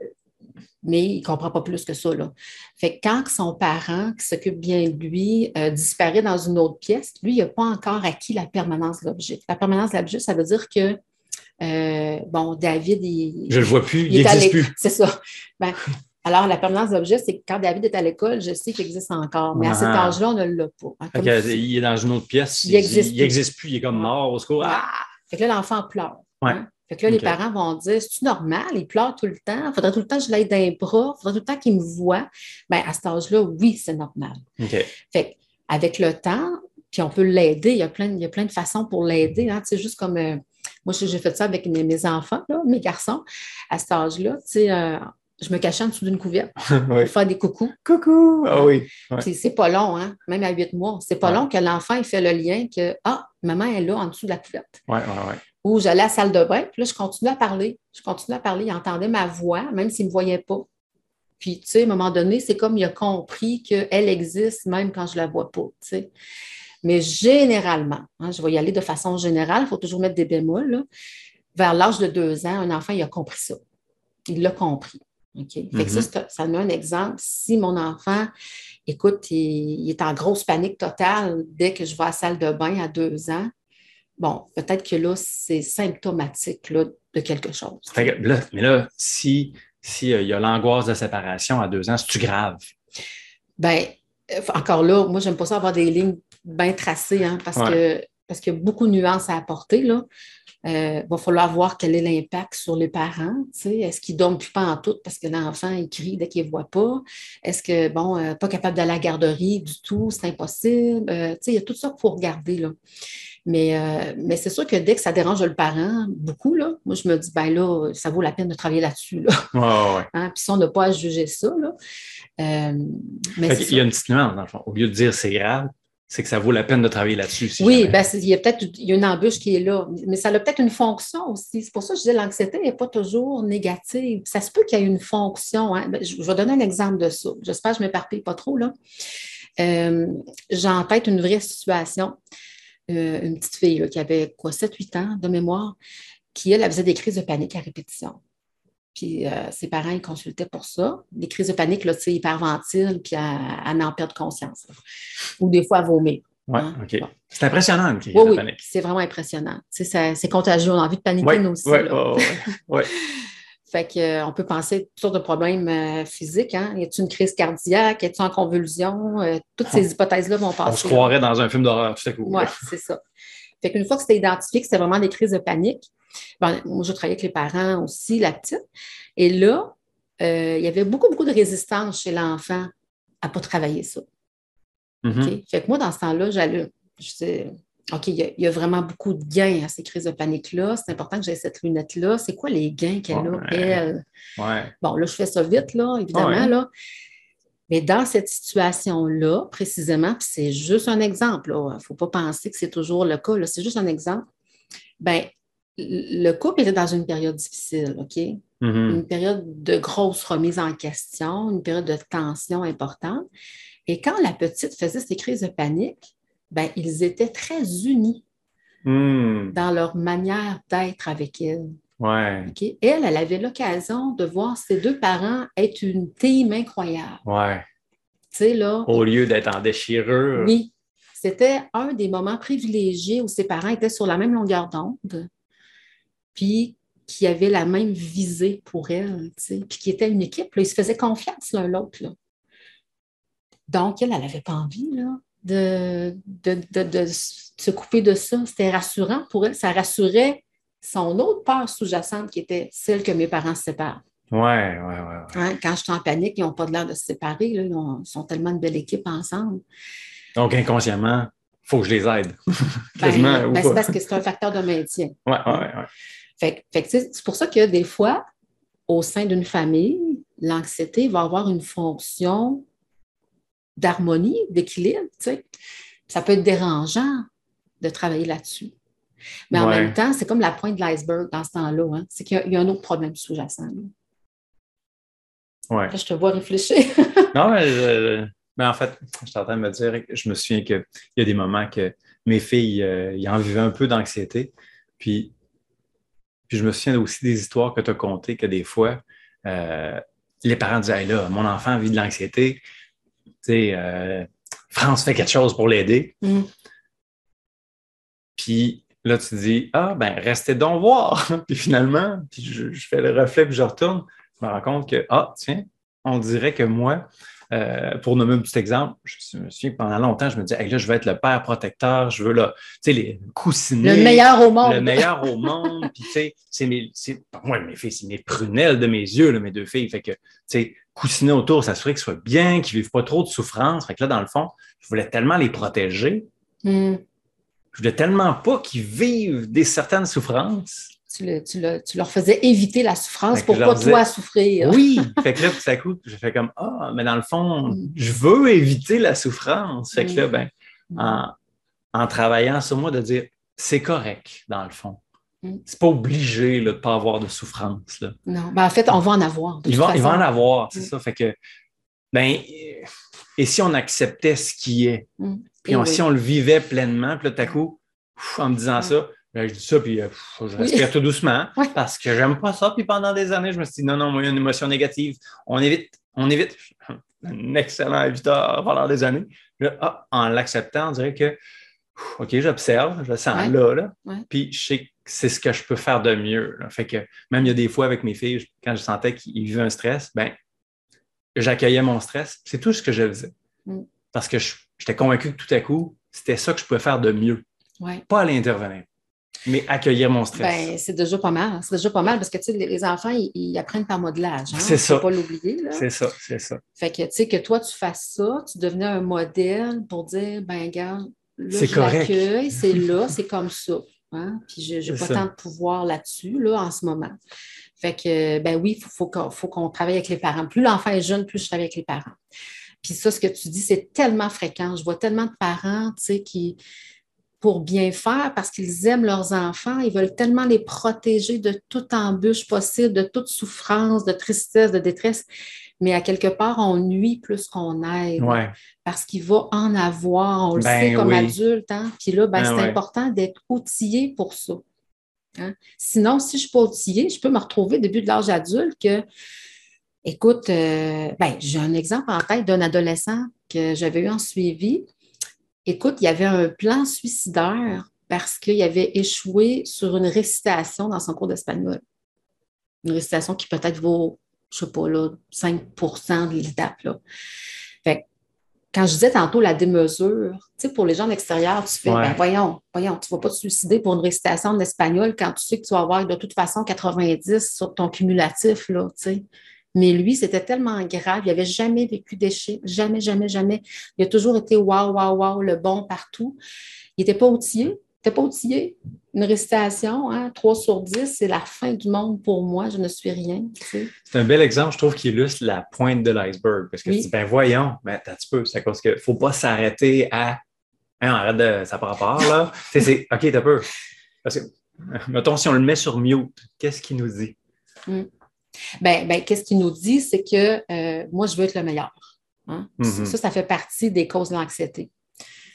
mais il ne comprend pas plus que ça. Là. Fait que quand son parent, qui s'occupe bien de lui, euh, disparaît dans une autre pièce, lui, il n'a pas encore acquis la permanence de l'objet. La permanence de l'objet, ça veut dire que, euh, bon, David, il, Je le vois plus, il il n'existe plus. C'est ça. Ben, alors, la permanence de l'objet, c'est que quand David est à l'école, je sais qu'il existe encore. Mais à cet Ah. âge-là, on ne l'a pas. Hein, il est dans une autre pièce, Il existe il plus. n'existe plus, il est comme mort au secours. Ah! Ah! Fait que là, l'enfant pleure. Ouais. hein? Fait que là, les parents vont dire C'est-tu normal? Il pleure tout le temps. Il faudrait tout le temps que je l'aide d'un bras. Il faudrait tout le temps qu'il me voit. Bien, à cet âge-là, oui, c'est normal. OK. Fait avec le temps, puis on peut l'aider. Il y a plein, il y a plein de façons pour l'aider. Hein. C'est juste comme euh, moi, j'ai fait ça avec mes, enfants, mes garçons, à cet âge-là. Euh, je me cachais en dessous d'une couverte pour faire des coucous. Coucou! Ah oui. C'est pas long, hein? même à huit mois. C'est pas long que l'enfant fait le lien que Ah, maman est là en dessous de la couverte. Oui, oui, oui. Ou j'allais à la salle de bain, puis là, je continuais à parler. Je continuais à parler. Il entendait ma voix, même s'il ne me voyait pas. Puis, tu sais, à un moment donné, c'est comme il a compris qu'elle existe même quand je ne la vois pas. Tu sais. Mais généralement, hein, je vais y aller de façon générale, il faut toujours mettre des bémols. Vers l'âge de deux ans, un enfant, il a compris ça. Il l'a compris. OK? Fait que ça, mm-hmm. ça donne un exemple. Si mon enfant, écoute, il, est en grosse panique totale dès que je vais à la salle de bain à deux ans, bon, peut-être que là, c'est symptomatique de quelque chose. mais là, si s'il euh, y a l'angoisse de séparation à deux ans, c'est-tu grave? Bien, euh, encore là, moi, j'aime pas ça avoir des lignes bien tracées, hein, parce que parce qu'il y a beaucoup de nuances à apporter. Là. Il euh, va falloir voir quel est l'impact sur les parents. Est-ce qu'ils ne dorment plus pas en tout parce que l'enfant il crie dès qu'il ne voit pas? Est-ce que, bon, pas capable d'aller à la garderie du tout, c'est impossible? il y a tout ça qu'il faut regarder. Là. Mais, euh, mais c'est sûr que dès que ça dérange le parent, beaucoup, là, moi, je me dis, ben là, ça vaut la peine de travailler là-dessus. Là. Hein, puis si on n'a pas à juger ça, là. Euh, il y a une petite nuance, dans le fond. Au lieu de dire c'est grave, c'est que ça vaut la peine de travailler là-dessus. oui, ben, il y a peut-être une embûche qui est là, mais ça a peut-être une fonction aussi. C'est pour ça que je disais l'anxiété n'est pas toujours négative. Ça se peut qu'il y ait une fonction. Hein. Ben, je, vais donner un exemple de ça. J'espère que je ne m'éparpille pas trop. là. Euh, j'ai en tête une vraie situation. Euh, une petite fille qui avait quoi, 7-8 ans de mémoire, qui, elle, faisait des crises de panique à répétition. Puis euh, ses parents, ils consultaient pour ça. Des crises de panique, là, tu sais, hyperventile, puis à, en perdre conscience. Ou des fois à vomir. Oui, hein? OK. C'est impressionnant, une crise de panique. c'est vraiment impressionnant. Tu sais, c'est contagieux, on a envie de paniquer, nous aussi. Oui, oui, Fait qu'on euh, peut penser à toutes sortes de problèmes euh, physiques. Hein? Y a-t-il une crise cardiaque? Y a-t-il en convulsion? Euh, toutes ces hypothèses-là vont passer. On se croirait dans un film d'horreur tout à coup. Oui, c'est ça. Fait qu'une fois que c'était identifié que c'était vraiment des crises de panique, ben, moi, je travaillais avec les parents aussi, la petite. Et là, il y avait beaucoup, beaucoup de résistance chez l'enfant à ne pas travailler ça. Mm-hmm. Fait que moi, dans ce temps-là, j'allais, OK, il y, a, vraiment beaucoup de gains à ces crises de panique-là. C'est important que j'ai cette lunette-là. C'est quoi les gains qu'elle a, elle? Bon, là, je fais ça vite, là, évidemment, là. Mais dans cette situation-là, précisément, puis c'est juste un exemple, il ne faut pas penser que c'est toujours le cas, c'est juste un exemple. Bien, le couple était dans une période difficile, OK? Mm-hmm. Une période de grosse remise en question, une période de tension importante. Et quand la petite faisait ces crises de panique, ben, ils étaient très unis hmm. dans leur manière d'être avec elle. Ouais. Elle, elle avait l'occasion de voir ses deux parents être une team incroyable. Ouais. Là, Au lieu d'être en déchirure. Oui. C'était un des moments privilégiés où ses parents étaient sur la même longueur d'onde, puis qui avaient la même visée pour elle, puis qui étaient une équipe. Ils se faisaient confiance l'un l'autre. Donc, elle, elle n'avait pas envie là, de, de, se couper de ça. C'était rassurant pour elle. Ça rassurait son autre peur sous-jacente qui était celle que mes parents se séparent. Oui, oui, oui. quand je suis en panique, ils n'ont pas l'air de se séparer. Ils, sont tellement de belle équipe ensemble. Donc, inconsciemment, il faut que je les aide. Ben, ben, c'est parce que c'est un facteur de maintien. Oui, oui, oui. Fait, c'est pour ça que des fois, au sein d'une famille, l'anxiété va avoir une fonction d'harmonie, d'équilibre. Tu sais. Ça peut être dérangeant de travailler là-dessus. Mais en même temps, c'est comme la pointe de l'iceberg dans ce temps-là. Hein. C'est qu'il y, a un autre problème sous-jacent. Ouais. je te vois réfléchir. non, mais, en fait, je suis en train de me dire, je me souviens qu'il y a des moments que mes filles, euh, en vivaient un peu d'anxiété. Puis, puis je me souviens aussi des histoires que tu as contées, que des fois, euh, les parents disaient là, mon enfant vit de l'anxiété. Euh, France fait quelque chose pour l'aider. Mm. Puis là, tu dis, ah, ben, restez donc voir. puis finalement, puis je, fais le reflet, puis je retourne, je me rends compte que, ah, tiens, on dirait que moi, euh, pour nommer un petit exemple, je me souviens pendant longtemps, je me disais, là, je veux être le père protecteur, je veux là, tu sais, les coussinets. Le meilleur au monde. Le meilleur au monde. Puis, tu sais, c'est mes, moi, mes filles, c'est mes prunelles de mes yeux, là, mes deux filles. Fait que, tu sais, coussiner autour, s'assurer qu'ils soient bien, qu'ils ne vivent pas trop de souffrance. Fait que là, dans le fond, je voulais tellement les protéger Hmm. Je voulais tellement pas qu'ils vivent des certaines souffrances. Tu, le- tu le- tu leur faisais éviter la souffrance pour je pas disais- toi souffrir. Oui, fait que là, tout à coup, j'ai fait comme Ah, mais dans le fond, Mm. je veux éviter la souffrance. Fait que là, Mm. ben, Hmm. en, en travaillant sur moi, de dire c'est correct, dans le fond. Mm. C'est pas obligé là, de pas avoir de souffrance. Là. Non, ben, en fait, on va en avoir. de Il toute va, il va en avoir, c'est Mm. ça. Fait que, ben, et si on acceptait ce qui est, Mm. puis on- oui. si on le vivait pleinement, puis là, tout à coup, en me disant ça, ben, je dis ça, puis euh, pff, je Oui. respire tout doucement, Ouais. parce que j'aime pas ça. Puis pendant des années, je me suis dit, non, non, moi, il y a une émotion négative. On évite, on évite. Un excellent éviteur pendant des années. Là, ah, en l'acceptant, on dirait que, OK, j'observe, je le sens Ouais. là, là. Ouais. Puis je sais que c'est ce que je peux faire de mieux. là. Fait que même il y a des fois avec mes filles, quand je sentais qu'ils vivaient un stress, ben, j'accueillais mon stress. C'est tout ce que je faisais. Mm. Parce que j'étais convaincu que tout à coup, c'était ça que je pouvais faire de mieux. Pas aller intervenir, mais accueillir mon stress. Ben, c'est déjà pas mal. C'est déjà pas mal parce que tu sais, les, les enfants, ils, ils apprennent par modelage. Hein? C'est ça. Faut pas l'oublier. c'est ça, c'est ça. Fait que tu sais, que toi, tu fasses ça, tu devenais un modèle pour dire, ben, regarde, là, C'est je l'accueille, c'est là, c'est comme ça. Hein? Puis je n'ai pas ça. tant de pouvoir là-dessus, là, en ce moment. Fait que, ben oui, il faut, faut qu'on faut qu'on travaille avec les parents. Plus l'enfant est jeune, plus je travaille avec les parents. Puis ça, ce que tu dis, c'est tellement fréquent. Je vois tellement de parents, tu sais, qui, pour bien faire, parce qu'ils aiment leurs enfants, ils veulent tellement les protéger de toute embûche possible, de toute souffrance, de tristesse, de détresse. Mais à quelque part, on nuit plus qu'on aide Ouais. parce qu'il va en avoir, on le Ben sait comme oui. adulte. Hein? Puis là, ben, Ben c'est ouais. important d'être outillé pour ça. Hein? Sinon, si je ne suis pas outillée, je peux me retrouver au début de l'âge adulte que, écoute, euh, ben, j'ai un exemple en tête d'un adolescent que j'avais eu en suivi. Écoute, il y avait un plan suicidaire parce qu'il avait échoué sur une récitation dans son cours d'espagnol. Une récitation qui peut-être vaut, je ne sais pas, là, 5% de l'étape. là. Fait que quand je disais tantôt la démesure, tu sais, pour les gens de l'extérieur, tu fais, Ouais. ben voyons, voyons, tu ne vas pas te suicider pour une récitation de l'espagnol quand tu sais que tu vas avoir de toute façon 90 sur ton cumulatif, là, tu sais. Mais lui, c'était tellement grave, il n'avait jamais vécu d'échec, jamais, jamais, jamais. Il a toujours été waouh, waouh, waouh, le bon partout. Il n'était pas outillé, il n'était pas outillé. Une récitation, hein, 3 sur 10, c'est la fin du monde pour moi, je ne suis rien, tu sais. C'est un bel exemple, je trouve, qui illustre la pointe de l'iceberg. Parce que Oui. tu dis, ben voyons, ben attends un petit peu, c'est cause qu'il ne faut pas s'arrêter à. Hein, arrête de. Ça par rapport, là. Tu c'est. OK, t'as peu. Parce que, mettons, si on le met sur mute, qu'est-ce qu'il nous dit? Ben, ben, qu'est-ce qu'il nous dit? C'est que euh, moi, je veux être le meilleur. hein? Mhm. Ça, ça fait partie des causes de l'anxiété.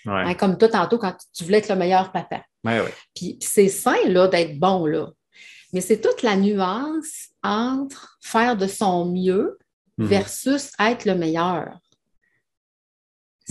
Ouais. Hein, comme toi, tantôt, quand tu voulais être le meilleur papa. Ouais, ouais. Puis puis c'est sain, là, d'être bon, là. Mais c'est toute la nuance entre faire de son mieux Mhm. versus être le meilleur.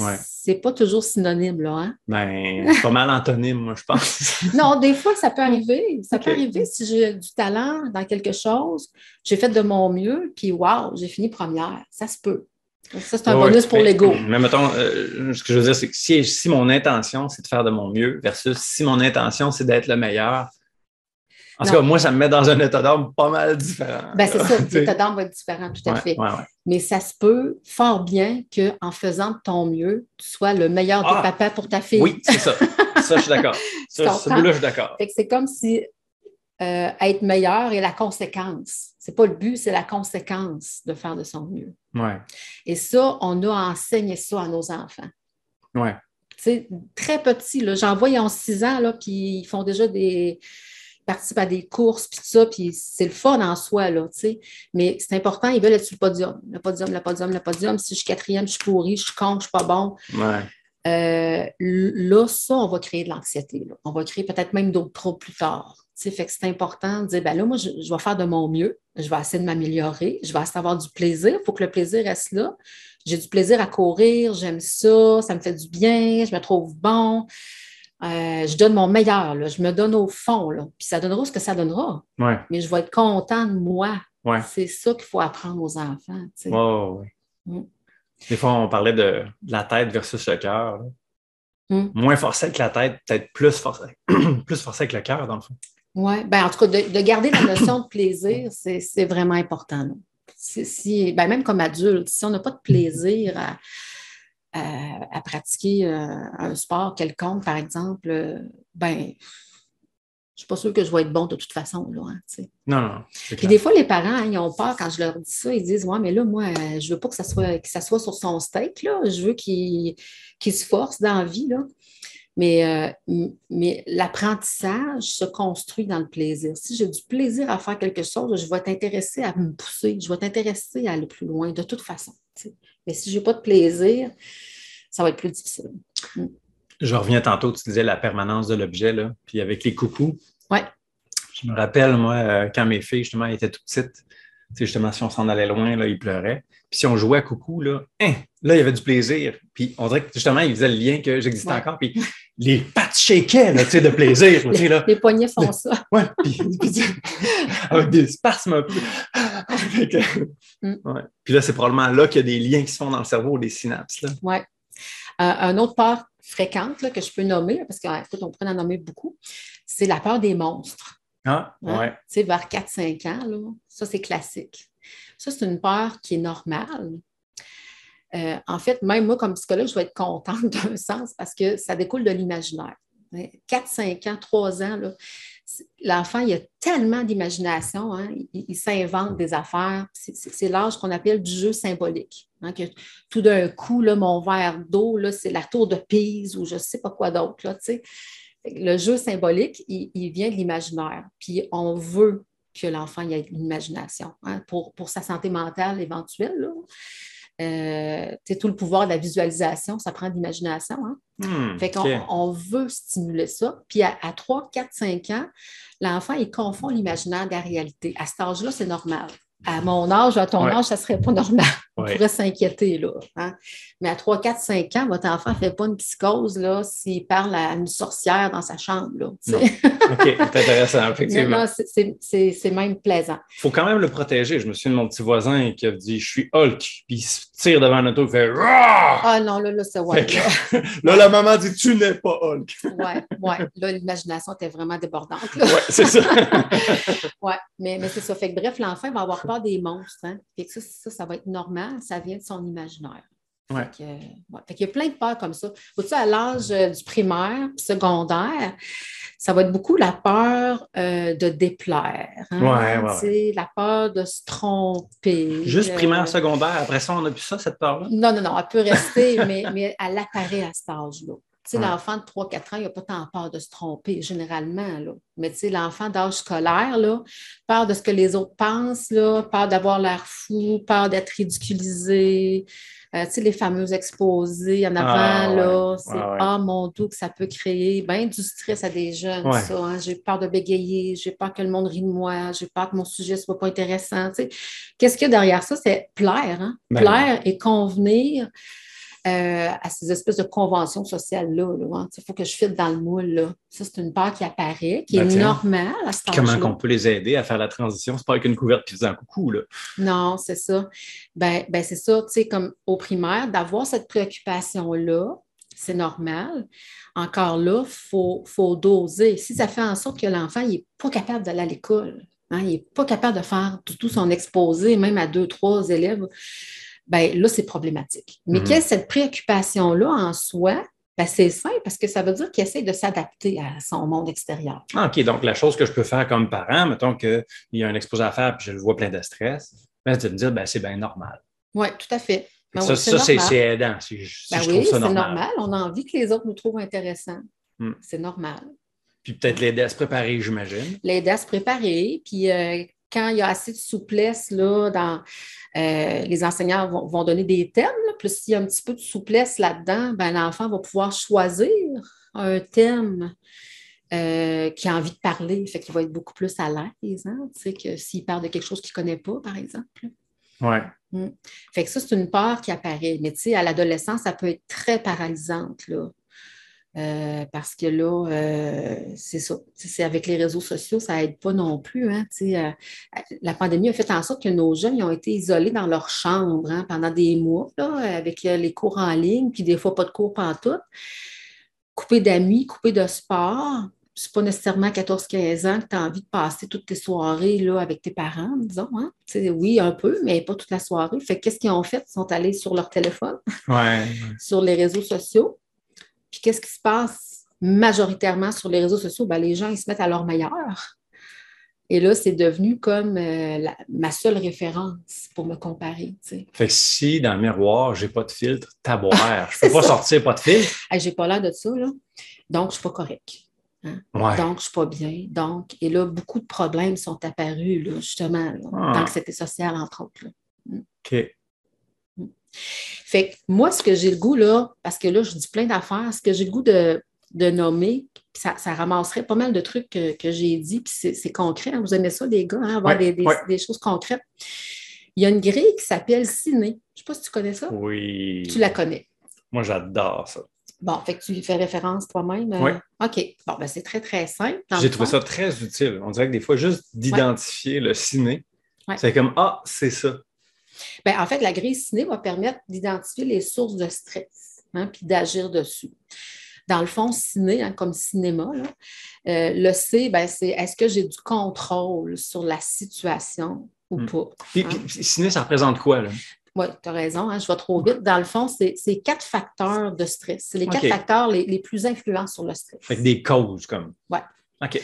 Ouais. C'est pas toujours synonyme, là. Hein? Ben, c'est pas mal antonyme, moi, je pense. Non, des fois, ça peut arriver. Ça peut arriver si j'ai du talent dans quelque chose, j'ai fait de mon mieux, puis wow, j'ai fini première. Ça se peut. Donc, ça, c'est un Ouais, bonus pour l'ego. Mais mettons, euh, ce que je veux dire, c'est que si, si mon intention, c'est de faire de mon mieux versus si mon intention, c'est d'être le meilleur. En tout cas, moi, ça me met dans un état d'âme pas mal différent. Ben, c'est ça, l'état d'âme va être différent, tout à Ouais, fait. ouais, ouais. Mais ça se peut fort bien qu'en faisant de ton mieux, tu sois le meilleur des Ah! papas pour ta fille. Oui, c'est ça. Ça, je suis d'accord. Ça, ce bout-là, je suis d'accord. C'est comme si euh, être meilleur est la conséquence. C'est pas le but, c'est la conséquence de faire de son mieux. Ouais, Et ça, on a enseigné ça à nos enfants. ouais. Tu sais, très petits, là, j'en vois, ils ont six ans, là, puis ils font déjà des. Participent à des courses, puis ça, puis c'est le fun en soi, là, tu sais. Mais c'est important, ils veulent être sur le podium. Le podium, le podium, le podium. Si je suis quatrième, je suis pourri, je suis con, je suis pas bon. ouais. Euh, là, ça, on va créer de l'anxiété. On va créer peut-être même d'autres troubles plus tard. Tu sais, fait que c'est important de dire, ben là, moi, je, je vais faire de mon mieux. Je vais essayer de m'améliorer. Je vais essayer d'avoir du plaisir. Il faut que le plaisir reste là. J'ai du plaisir à courir. J'aime ça. Ça me fait du bien. Je me trouve bon. Euh, je donne mon meilleur. là. Je me donne au fond. Là. Puis ça donnera ce que ça donnera. Ouais, Mais je vais être content de moi. ouais. C'est ça qu'il faut apprendre aux enfants. tu sais. Mm. Des fois, on parlait de, de la tête versus le cœur. Mm. Moins forcé avec la tête, peut-être plus forcé, plus forcé avec le cœur, dans le fond. Oui, ben, en tout cas, de, de garder la notion de plaisir, c'est c'est vraiment important. là. Si, si- ben, même comme adulte, si on n'a pas de plaisir à, à, pratiquer un sport quelconque, par exemple, ben, je ne suis pas sûre que je vais être bon de toute façon. Là, hein, non, non. Puis des fois, les parents, hein, ils ont peur quand je leur dis ça. Ils disent Ouais, mais là, moi, je ne veux pas que ça, soit, que ça soit sur son steak. Là. Je veux qu'il se force dans la vie. Là. Mais, euh, mais l'apprentissage se construit dans le plaisir. Si j'ai du plaisir à faire quelque chose, je vais être intéressée à me pousser, je vais être intéressée à aller plus loin, de toute façon. Mais si je n'ai pas de plaisir, ça va être plus difficile. Mm. Je reviens tantôt, tu disais la permanence de l'objet, là, puis avec les coucous. Oui. Je me rappelle, moi, euh, quand mes filles, justement, étaient toutes petites, justement, si on s'en allait loin, là, ils pleuraient. Puis si on jouait à coucou, là, hein, là, il y avait du plaisir. Puis on dirait que justement, ils faisaient le lien que j'existais encore. Puis les pattes shakeaient là, de plaisir. les, là. les poignets font ça. Oui, puis, avec des spasmes un peu. Mm. ouais. Puis là, c'est probablement là qu'il y a des liens qui se font dans le cerveau, des synapses. Oui. Euh, un autre part fréquente là, que je peux nommer, parce qu'on pourrait en nommer beaucoup, c'est la peur des monstres. Ah, hein? ouais. Tu sais, vers 4-5 ans, là, ça, c'est classique. Ça, c'est une peur qui est normale. Euh, en fait, même moi, comme psychologue, je vais être contente d'un sens parce que ça découle de l'imaginaire. 4, 5 ans, 3 ans, l'enfant, il a tellement d'imagination, hein, il, s'invente des affaires. C'est l'âge qu'on appelle du jeu symbolique. Hein, que tout d'un coup, là, mon verre d'eau, c'est la tour de Pise ou je ne sais pas quoi d'autre. Le jeu symbolique, il, vient de l'imaginaire. Puis on veut que l'enfant ait une imagination hein, pour, sa santé mentale éventuelle. Euh, tout le pouvoir de la visualisation, ça prend de l'imagination. Hein? Hmm, fait qu'on on veut stimuler ça. Puis à, 3, 4, 5 ans, l'enfant, il confond l'imaginaire de la réalité. À cet âge-là, c'est normal à mon âge, à ton âge, ça ne serait pas normal. On pourrait s'inquiéter. Là, hein. Mais à 3, 4, 5 ans, votre enfant ne fait pas une psychose s'il parle à une sorcière dans sa chambre. Là, OK, c'est intéressant, effectivement. c'est même plaisant. Il faut quand même le protéger. Je me souviens de mon petit voisin qui a dit Je suis Hulk, puis il se tire devant un auto, il fait Ah non, là, là, c'est ouais. Là. la maman dit Tu n'es pas Hulk. Oui, ouais. Là, l'imagination était vraiment débordante. Oui, c'est ça. oui, mais, mais c'est ça. Fait que bref, l'enfant va avoir des monstres. Hein? ça, ça, va être normal, ça vient de son imaginaire. Ouais. Fait Il y a plein de peurs comme ça. Au-dessus, à l'âge euh, du primaire, secondaire, ça va être beaucoup la peur euh, de déplaire. Hein? La peur de se tromper. Juste primaire, euh, secondaire, après ça, on a plus ça, cette peur-là? Non, non, non, elle peut rester, mais, mais elle apparaît à cet âge-là. Tu sais, l'enfant de 3-4 ans, il n'a pas tant peur de se tromper, généralement. Là. Mais tu sais, l'enfant d'âge scolaire, là, peur de ce que les autres pensent, là, peur d'avoir l'air fou, peur d'être ridiculisé. Euh, tu sais, les fameux exposés en avant, ah, là, c'est Ah mon Dieu, que ça peut créer bien du stress à des jeunes, ça. Hein. J'ai peur de bégayer, j'ai peur que le monde rie de moi, j'ai peur que mon sujet ne soit pas intéressant. Tu sais. Qu'est-ce qu'il y a derrière ça? C'est plaire, hein? Ben plaire et convenir. Euh, à ces espèces de conventions sociales-là. Hein. Il faut que je fitte dans le moule. Ça, c'est une part qui apparaît, qui est ben, normale à ce Comment on peut les aider à faire la transition? C'est pas avec une couverte qui faisant coucou. Là. Non, c'est ça. Ben, ben c'est ça, tu sais, comme au primaire, d'avoir cette préoccupation-là, c'est normal. Encore là, il faut, faut, doser. Si ça fait en sorte que l'enfant n'est pas capable d'aller à l'école, hein, il n'est pas capable de faire tout, tout, son exposé, même à deux, trois élèves, ben là, c'est problématique. Mais quest mhm. cette préoccupation-là en soi, ben, c'est simple parce que ça veut dire qu'il essaie de s'adapter à son monde extérieur. Ah, OK, donc la chose que je peux faire comme parent, mettons qu'il y a un exposé à faire et je le vois plein de stress, ben, c'est de me dire, ben, c'est bien normal. Oui, tout à fait. Ben ça, c'est aidant. Si, ben oui, c'est normal. On a envie que les autres nous trouvent intéressants. Hmm. C'est normal. Puis peut-être l'aider à se préparer, j'imagine. L'aider à se préparer. Puis euh, quand il y a assez de souplesse là, dans euh, les enseignants vont, donner des thèmes, plus s'il y a un petit peu de souplesse là-dedans, ben, l'enfant va pouvoir choisir un thème euh, qui a envie de parler. Fait qu'il va être beaucoup plus à l'aise, hein, que s'il parle de quelque chose qu'il ne connaît pas, par exemple. Oui. Mm. Fait que ça, c'est une peur qui apparaît. Mais à l'adolescence, ça peut être très paralysante. Là. Euh, parce que là, euh, c'est ça. C'est avec les réseaux sociaux, ça n'aide pas non plus. Hein, euh, la pandémie a fait en sorte que nos jeunes ont été isolés dans leur chambre hein, pendant des mois, avec les cours en ligne, puis des fois pas de cours tout. coupés d'amis, coupés de sport. c'est pas nécessairement 14-15 ans que tu as envie de passer toutes tes soirées là, avec tes parents, disons. Hein? Oui, un peu, mais pas toute la soirée. Fait qu'est-ce qu'ils ont fait? Ils sont allés sur leur téléphone, sur les réseaux sociaux. Puis qu'est-ce qui se passe majoritairement sur les réseaux sociaux? Ben, les gens, ils se mettent à leur meilleur. Et là, c'est devenu comme euh, ma seule référence pour me comparer. Fait que si dans le miroir, j'ai pas de filtre, taboire, je peux pas sortir pas de filtre? Je j'ai pas l'air de ça, là. Donc, je suis pas correct. Hein. Donc, je suis pas bien. Donc, et là, beaucoup de problèmes sont apparus, là, justement, ah. dans l'anxiété sociale, entre autres. Mm. OK. Fait que moi, ce que j'ai le goût, là, parce que là, je dis plein d'affaires, ce que j'ai le goût de, de nommer, ça, ramasserait pas mal de trucs que, j'ai dit, puis c'est concret. Hein. Vous aimez ça, les gars, hein, avoir des, choses concrètes. Il y a une grille qui s'appelle Ciné. Je ne sais pas si tu connais ça. Oui. Tu la connais. Moi, j'adore ça. Bon, fait que tu lui fais référence toi-même. Oui. OK. Bon, ben c'est très, très simple. J'ai trouvé ça très utile. On dirait que des fois, juste d'identifier le ciné, c'est comme Ah, c'est ça. Ben, en fait, la grille ciné va permettre d'identifier les sources de stress, hein, puis d'agir dessus dans le fond, ciné, hein, comme cinéma, euh, le C, ben, c'est est-ce que j'ai du contrôle sur la situation ou hmm. pas? Puis, hein? ciné, ça représente quoi? Là? Oui, tu as raison, hein, je vais trop vite. Dans le fond, c'est quatre facteurs de stress. C'est les quatre facteurs les, plus influents sur le stress. Fait des causes, comme. Oui. OK.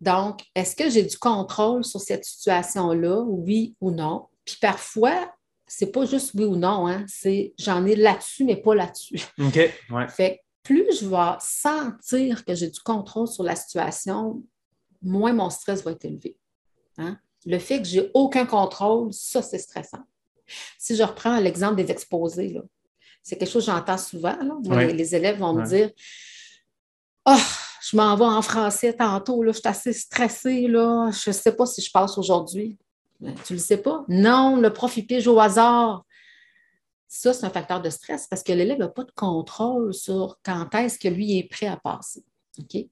Donc, est-ce que j'ai du contrôle sur cette situation-là, oui ou non? Puis parfois, c'est pas juste oui ou non, hein, c'est j'en ai là-dessus, mais pas là-dessus. OK. Ouais. Fait plus je vais sentir que j'ai du contrôle sur la situation, moins mon stress va être élevé. Hein? Le fait que j'ai aucun contrôle, ça, c'est stressant. Si je reprends l'exemple des exposés, c'est quelque chose que j'entends souvent. les, élèves vont me dire oh, je m'en vais en français tantôt, là, je suis assez stressée, là, je ne sais pas si je passe aujourd'hui. Ben, tu ne le sais pas? Non, le prof, il pige au hasard. Ça, c'est un facteur de stress parce que l'élève n'a pas de contrôle sur quand est-ce que lui est prêt à passer. OK?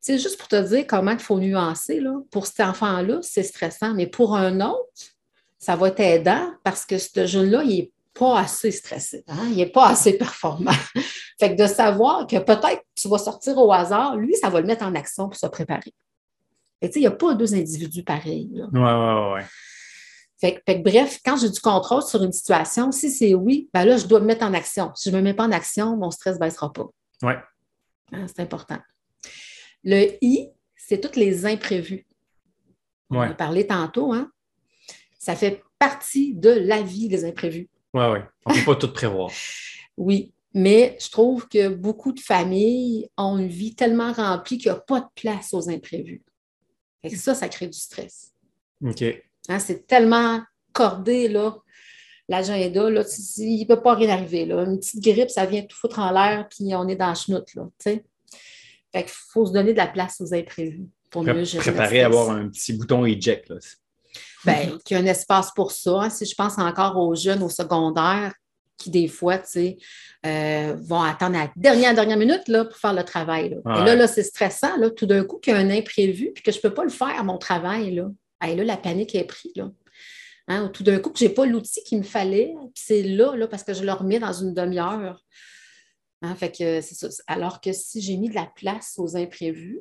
C'est juste pour te dire comment il faut nuancer. Là. Pour cet enfant-là, c'est stressant, mais pour un autre, ça va aidant parce que ce jeune-là, il n'est pas assez stressé, hein? il n'est pas assez performant. fait que de savoir que peut-être tu vas sortir au hasard, lui, ça va le mettre en action pour se préparer. Il n'y a pas deux individus pareils. Oui, oui, oui. Fait, bref, quand j'ai du contrôle sur une situation, si c'est oui, ben là, je dois me mettre en action. Si je ne me mets pas en action, mon stress ne baissera pas. Oui. Hein, c'est important. Le I, c'est tous les imprévus. On a parlé tantôt, hein? Ça fait partie de la vie, les imprévus. Oui, oui. On ne peut pas tout prévoir. oui. Mais je trouve que beaucoup de familles ont une vie tellement remplie qu'il n'y a pas de place aux imprévus. Et ça, ça crée du stress. OK. Hein, c'est tellement cordé, là, l'agenda, là, il ne peut pas rien arriver. Là. Une petite grippe, ça vient tout foutre en l'air, puis on est dans la chenoute, là, Fait qu'il faut se donner de la place aux imprévus pour mieux gérer Préparer à avoir un petit bouton eject, là. Bien, qu'il y a un espace pour ça. Hein. Si je pense encore aux jeunes au secondaire qui, des fois, tu sais, euh, vont attendre la dernière, dernière minute là, pour faire le travail. Là. Et là, là c'est stressant. Là, tout d'un coup, qu'il y a un imprévu, puis que je ne peux pas le faire, mon travail. Là là, la panique est prise. Là. Hein, tout d'un coup, je n'ai pas l'outil qu'il me fallait, puis c'est là, là, parce que je le remets dans une demi-heure. Hein, fait que ça. Alors que si j'ai mis de la place aux imprévus,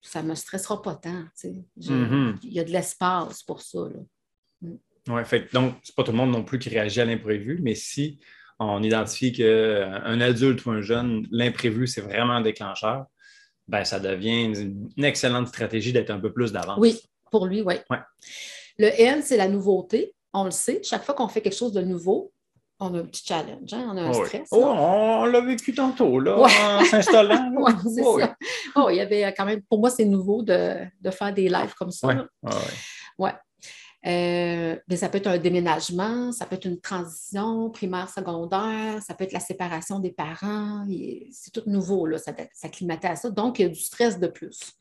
ça ne me stressera pas tant. Mm-hmm. Il y a de l'espace pour ça. Oui, fait donc, c'est pas tout le monde non plus qui réagit à l'imprévu, mais si on identifie qu'un adulte ou un jeune, l'imprévu, c'est vraiment un déclencheur, ben, ça devient une, une excellente stratégie d'être un peu plus d'avance. Oui, pour lui, oui. Le N, c'est la nouveauté. On le sait. Chaque fois qu'on fait quelque chose de nouveau, on a un petit challenge, hein? on a un oh stress. Oh, on l'a vécu tantôt, là, en s'installant. oui, c'est oh ça. Oh, il y avait quand même, pour moi, c'est nouveau de, faire des lives comme ça. Oui. Ouais. Euh, mais ça peut être un déménagement, ça peut être une transition primaire, secondaire, ça peut être la séparation des parents. C'est tout nouveau, là, ça s'acclimater à ça. Donc, il y a du stress de plus.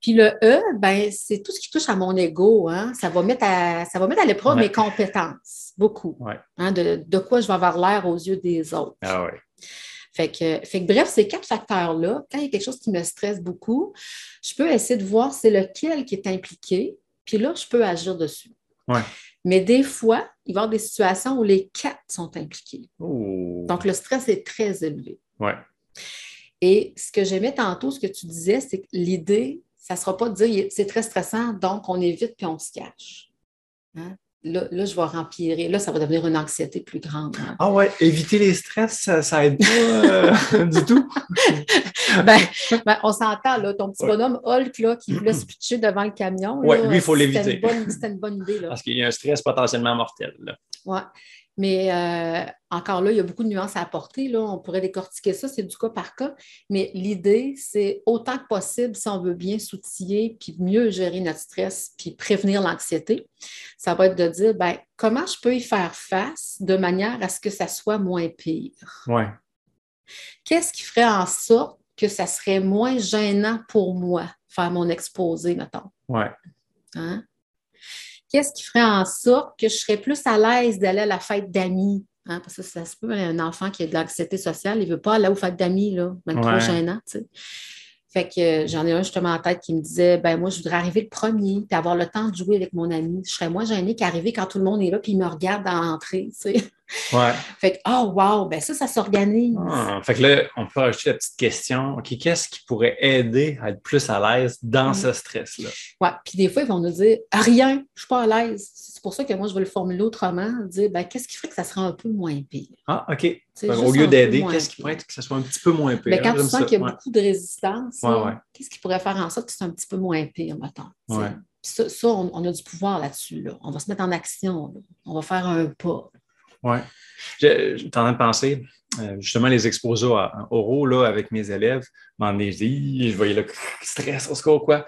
Puis le E, ben, c'est tout ce qui touche à mon ego. Hein. Ça va mettre à, ça va mettre à l'épreuve mes compétences, beaucoup. Hein, de, quoi je vais avoir l'air aux yeux des autres. Ah ouais. Fait que, fait que, bref, ces quatre facteurs-là, quand il y a quelque chose qui me stresse beaucoup, je peux essayer de voir c'est lequel qui est impliqué, puis là, je peux agir dessus. Ouais. Mais des fois, il va y avoir des situations où les quatre sont impliqués. Oh. Donc, le stress est très élevé. Ouais. Et ce que j'aimais tantôt, ce que tu disais, c'est que l'idée, ça ne sera pas de dire c'est très stressant, donc on évite puis on se cache. Hein? Là, là, je vais rempirer. Là, ça va devenir une anxiété plus grande. hein. Ah ouais, éviter les stress, ça, ça aide pas euh, du tout. Ben, ben, on s'entend, là, ton petit Ouais. bonhomme Hulk là, qui voulait se pitcher devant le camion. Là, lui, il faut l'éviter. C'était une bonne idée. Là. Parce qu'il y a un stress potentiellement mortel. Ouais. Mais euh, encore là, il y a beaucoup de nuances à apporter. Là. On pourrait décortiquer ça, c'est du cas par cas. Mais l'idée, c'est autant que possible, si on veut bien s'outiller, puis mieux gérer notre stress, puis prévenir l'anxiété, ça va être de dire ben, comment je peux y faire face de manière à ce que ça soit moins pire? Ouais. Qu'est-ce qui ferait en sorte que ça serait moins gênant pour moi, faire mon exposé, mettons? Ouais. Hein? Qu'est-ce qui ferait en sorte que je serais plus à l'aise d'aller à la fête d'amis? Hein? Parce que ça se peut, un enfant qui a de l'anxiété sociale, il ne veut pas aller aux fêtes d'amis, là, même trop Ouais. gênant. tu sais. Fait que euh, j'en ai un justement en tête qui me disait ben moi, je voudrais arriver le premier, puis avoir le temps de jouer avec mon ami. Je serais moins gênée qu'arriver quand tout le monde est là, puis il me regarde à l'entrée. tu sais. Ouais. Fait que, oh wow, ben ça, ça s'organise. Ah, fait que là, on peut rajouter la petite question. OK, qu'est-ce qui pourrait aider à être plus à l'aise dans Mm. ce stress-là? Ouais. Puis des fois, ils vont nous dire rien, je ne suis pas à l'aise. C'est pour ça que moi, je vais le formuler autrement, dire ben, qu'est-ce qui ferait que ça serait un peu moins pire? Ah, OK. Sais, Au lieu d'aider, qu'est-ce qui pourrait être que ça soit un petit peu moins pire? Ben, quand tu sens qu'il y a Ouais. beaucoup de résistance, Ouais, ouais. qu'est-ce qui pourrait faire en sorte que c'est un petit peu moins pire, mettons? ça, ça, on, on a du pouvoir là-dessus. Là. On va se mettre en action. là. On va faire un pas. Je- J'étais en train de penser, euh, justement, les exposés oraux là, avec mes élèves. M'en ai dit, je voyais le stress, au secours, quoi.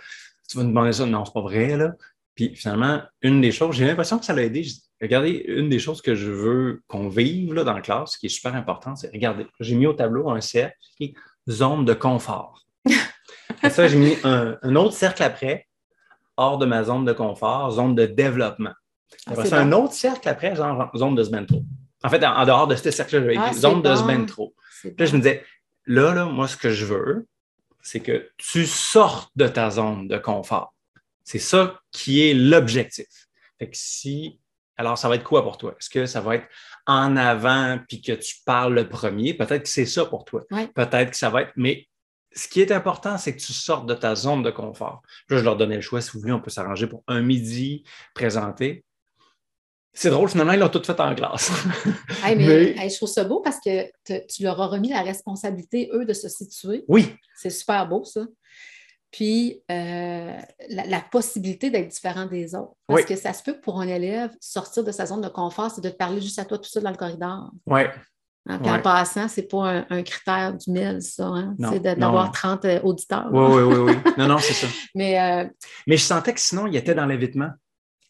Tu vas me demander ça? Non, c'est pas vrai, là. Puis finalement, une des choses, j'ai l'impression que ça l'a aidé. Regardez, une des choses que je veux qu'on vive là, dans la classe, qui est super important, c'est regardez, j'ai mis au tableau un cercle qui est zone de confort. Après ça, j'ai mis un autre cercle après, hors de ma zone de confort, zone de développement. Ah, c'est un autre cercle après, genre zone de semaine trop. En fait, en, en dehors de ce cercle-là, j'avais Ah, zone de semaine trop. Puis là, je me disais, là, là, moi, ce que je veux, c'est que tu sortes de ta zone de confort. C'est ça qui est l'objectif. Fait que si. Alors, ça va être quoi pour toi? Est-ce que ça va être en avant puis que tu parles le premier? Peut-être que c'est ça pour toi. Ouais. Peut-être que ça va être. Mais ce qui est important, c'est que tu sortes de ta zone de confort. Là, je leur donnais le choix. Si vous voulez, on peut s'arranger pour un midi présenter. C'est drôle, finalement, ils l'ont tout fait en classe. Hey, mais, Mais- hey, je trouve ça beau parce que te- tu leur as remis la responsabilité, eux, de se situer. oui, C'est super beau, ça. Puis, euh, la, la possibilité d'être différent des autres. Parce Oui. que ça se peut que pour un élève, sortir de sa zone de confort, c'est de te parler juste à toi tout seul dans le corridor. oui. Hein, en Ouais. passant, ce n'est pas un, un critère du mille, ça. Hein? C'est d'avoir 30 euh, auditeurs. Oui, oui, oui, oui. Non, non, c'est ça. Mais euh, Mais je sentais que sinon, il était dans l'évitement.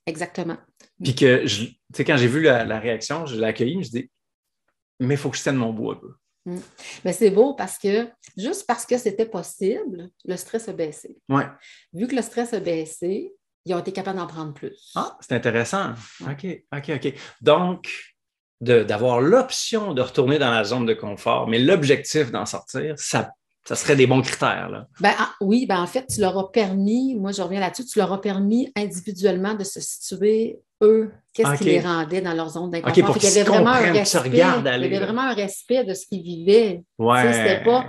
exactement. Puis que, je- tu sais, quand j'ai vu la, la réaction, je l'ai accueilli, je me suis dit, mais il faut que je tienne mon bout un peu. Mais c'est beau parce que juste parce que c'était possible, le stress a baissé. Ouais. Vu que le stress a baissé, ils ont été capables d'en prendre plus. Ah, c'est intéressant. OK, OK, OK. Donc, d'avoir l'option de retourner dans la zone de confort, mais l'objectif d'en sortir, ça, ça serait des bons critères. Là. Ben, ah, oui, ben, en fait, tu leur as permis, moi je reviens là-dessus, tu leur as permis individuellement de se situer, eux, qu'est-ce qui les rendait dans leur zone d'inconfort? Qu'il y avait vraiment un respect. Il y avait vraiment un respect de ce qu'ils vivaient. Ouais. Tu sais, c'était pas-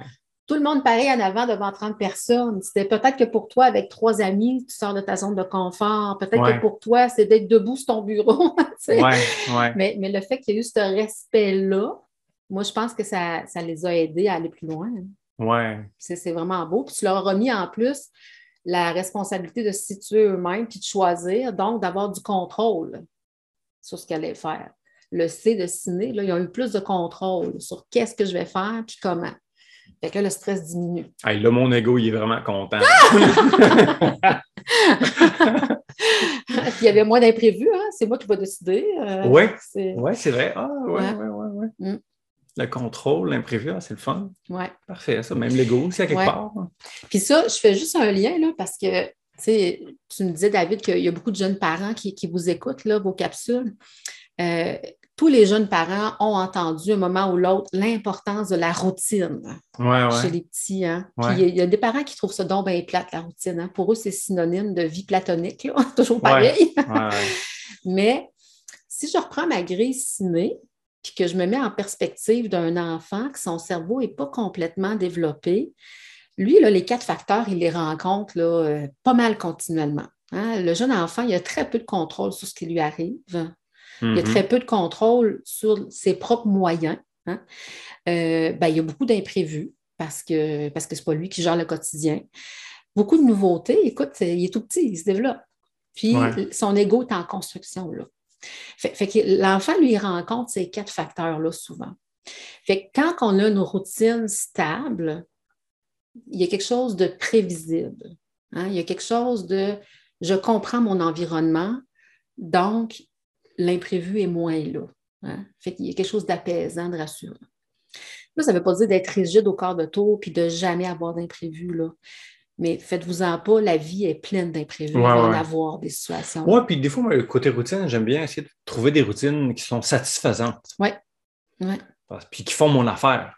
Tout le monde pareil en avant devant 30 personnes. C'était peut-être que pour toi, avec trois amis, tu sors de ta zone de confort. Peut-être Ouais. que pour toi, c'est d'être debout sur ton bureau. tu sais. Ouais, mais, mais le fait qu'il y ait eu ce respect-là, moi, je pense que ça, ça les a aidés à aller plus loin. Ouais. C'est c'est vraiment beau. Puis tu leur as remis en plus la responsabilité de se situer eux-mêmes puis de choisir, donc d'avoir du contrôle sur ce qu'elle allait faire. Le C de ciné, là, ils ont eu plus de contrôle sur qu'est-ce que je vais faire puis comment. Fait que là, le stress diminue. Hey, là, mon ego, il est vraiment content. puis il y avait moins d'imprévus, hein? c'est moi qui vais décider. Euh, Oui. c'est- c'est vrai. Ah, ouais, Ouais. ouais, ouais, ouais. Mm. Le contrôle, l'imprévu, ah, c'est le fun. ouais. Parfait, ça. Même l'ego aussi, à quelque Ouais. part. Puis ça, je fais juste un lien là, parce que tu sais, tu me disais, David, qu'il y a beaucoup de jeunes parents qui, qui vous écoutent, là, vos capsules. Euh, tous les jeunes parents ont entendu un moment ou l'autre l'importance de la routine Ouais, chez les petits. Hein. Puis il y a- il y, a des parents qui trouvent ça donc bien plate, la routine. hein. Pour eux, c'est synonyme de vie platonique, là. toujours pareil. Mais si je reprends ma grille ciné, puis que je me mets en perspective d'un enfant que son cerveau n'est pas complètement développé, lui, là, les quatre facteurs, il les rencontre là, euh, pas mal continuellement. Hein. Le jeune enfant, il a très peu de contrôle sur ce qui lui arrive. Il a Mhm. très peu de contrôle sur ses propres moyens. hein. Euh, ben, il y a beaucoup d'imprévus parce que parce que ce n'est pas lui qui gère le quotidien. Beaucoup de nouveautés. Écoute, il est tout petit, il se développe. Puis Ouais. son ego est en construction. Là. Fait, que l'enfant, lui, rencontre ces quatre facteurs-là souvent. Fait que quand on a une routine stable, il y a quelque chose de prévisible. hein? Il y a quelque chose de je comprends mon environnement, donc l'imprévu est moins là. hein. Fait qu'il y a quelque chose d'apaisant, de rassurant. Là, ça ne veut pas dire d'être rigide au quart de tour puis de jamais avoir d'imprévu. Mais faites-vous-en pas, la vie est pleine d'imprévus. Ouais, va avoir des situations. Ouais, puis des fois, moi, le côté routine, j'aime bien essayer de trouver des routines qui sont satisfaisantes. Ouais. Ouais. Puis qui font mon affaire.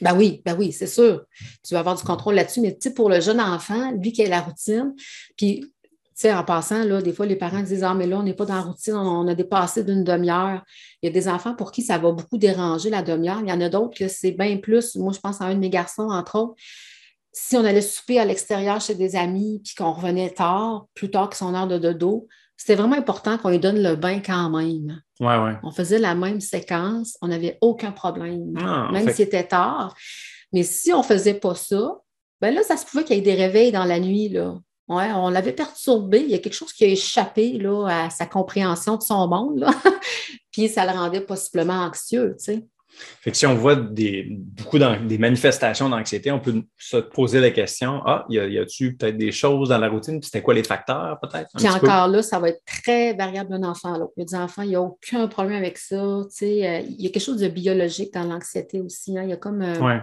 Ben oui, ben oui, c'est sûr. Tu vas avoir du contrôle là-dessus, mais tu sais, pour le jeune enfant, lui qui a la routine, puis, tu sais, en passant, là, des fois, les parents disent Ah, mais là, on n'est pas dans la routine, on a dépassé d'une demi-heure. Il y a des enfants pour qui ça va beaucoup déranger la demi-heure. Il y en a d'autres que c'est bien plus. Moi, je pense à un de mes garçons, entre autres. Si on allait souper à l'extérieur chez des amis, puis qu'on revenait tard, plus tard que son heure de dodo, c'était vraiment important qu'on lui donne le bain quand même. Ouais, ouais. On faisait la même séquence, on n'avait aucun problème, Ah, même fait- si c'était tard. Mais si on ne faisait pas ça, ben là, ça se pouvait qu'il y ait des réveils dans la nuit. Là. Ouais, on l'avait perturbé. Il y a quelque chose qui a échappé là, à sa compréhension de son monde. là. Puis ça le rendait possiblement anxieux. Tu sais. Fait que si on voit des, beaucoup des manifestations d'anxiété, on peut se poser la question Ah, y a- y a-tu peut-être des choses dans la routine? Puis c'était quoi les facteurs, peut-être? Puis peu? encore là, ça va être très variable d'un enfant à l'autre. Il y a des enfants, il n'y a aucun problème avec ça. Tu sais, euh, il y a quelque chose de biologique dans l'anxiété aussi. hein. Il y a comme. euh, Ouais.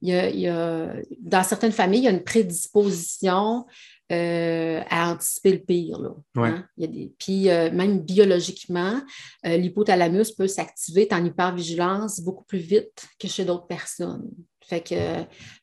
il y a, il y a- dans certaines familles, il y a une prédisposition euh, à anticiper le pire. Là, Ouais. hein. Il y a des, puis euh, même biologiquement, euh, l'hypothalamus peut s'activer en hypervigilance beaucoup plus vite que chez d'autres personnes. Fait que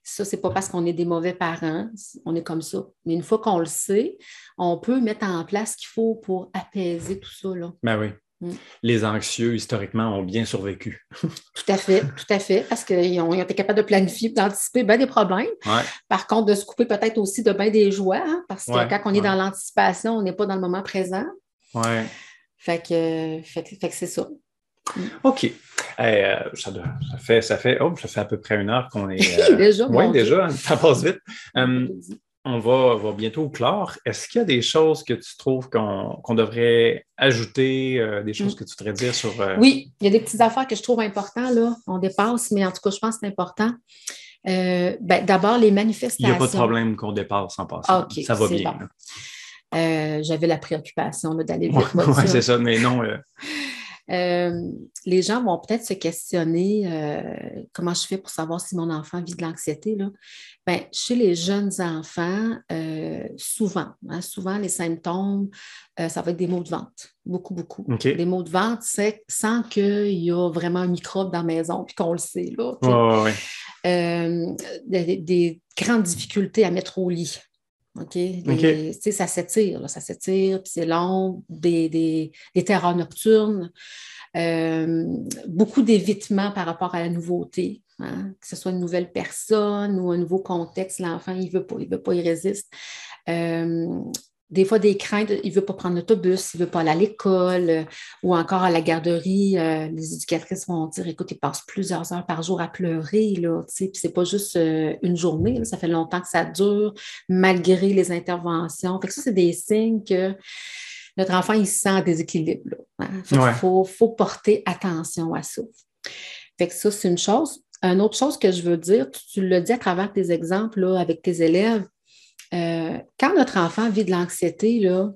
ça, c'est pas parce qu'on est des mauvais parents, on est comme ça. Mais une fois qu'on le sait, on peut mettre en place ce qu'il faut pour apaiser tout ça. Là. Ben oui. Mm. Les anxieux, historiquement, ont bien survécu. Tout à fait, tout à fait, parce qu'ils ont, été capables de planifier, d'anticiper bien des problèmes. Ouais. Par contre, de se couper peut-être aussi de bien des joies, hein, parce que Ouais, quand on est ouais. dans l'anticipation, on n'est pas dans le moment présent. Ouais. Fait que, fait, fait que c'est ça. OK. Eh, euh, ça, doit- ça fait, ça fait, oh, ça fait à peu près une heure qu'on est. euh, Déjà, Oui, Dieu. déjà, ça passe vite. on va, va bientôt clore. Est-ce qu'il y a des choses que tu trouves qu'on devrait ajouter, euh, des choses Mm. que tu voudrais dire sur. euh, Oui, il y a des petites affaires que je trouve importantes, là. On dépasse, mais en tout cas, je pense que c'est important. Euh, ben, D'abord, les Il manifestations. n'y a pas de problème qu'on dépasse en passant. Ah, OK, ça va bien. bon. J'avais la préoccupation d'aller vite. Ouais, ça. c'est ça, mais non. euh, les gens vont peut-être se questionner euh, comment je fais pour savoir si mon enfant vit de l'anxiété. Ben, chez les jeunes enfants, euh, souvent, hein, souvent les symptômes, ça va être des maux de ventre, beaucoup, beaucoup. OK. Des maux de ventre, c'est sans qu'il y a vraiment un microbe dans la maison, puis qu'on le sait. Là, ouais, des grandes difficultés à mettre au lit. OK? Tu sais, Ça s'étire, ça s'étire, puis c'est long, des, des, des terreurs nocturnes, euh, beaucoup d'évitement par rapport à la nouveauté, hein, que ce soit une nouvelle personne ou un nouveau contexte, l'enfant, il ne veut pas, il veut pas, il résiste. Euh, des fois, des craintes, il ne veut pas prendre l'autobus, il ne veut pas aller à l'école euh, ou encore à la garderie. euh, les éducatrices vont dire écoute, il passe plusieurs heures par jour à pleurer, là, tu sais, puis c'est pas juste euh, une journée, là, ça fait longtemps que ça dure, malgré les interventions. Fait que ça, c'est des signes que notre enfant, il se sent en déséquilibre. là, hein. Fait qu'il Ouais. faut, faut porter attention à ça. Fait que ça, c'est une chose. Une autre chose que je veux dire, tu, tu l'as dit à travers tes exemples là, avec tes élèves, euh, quand notre enfant vit de l'anxiété, là,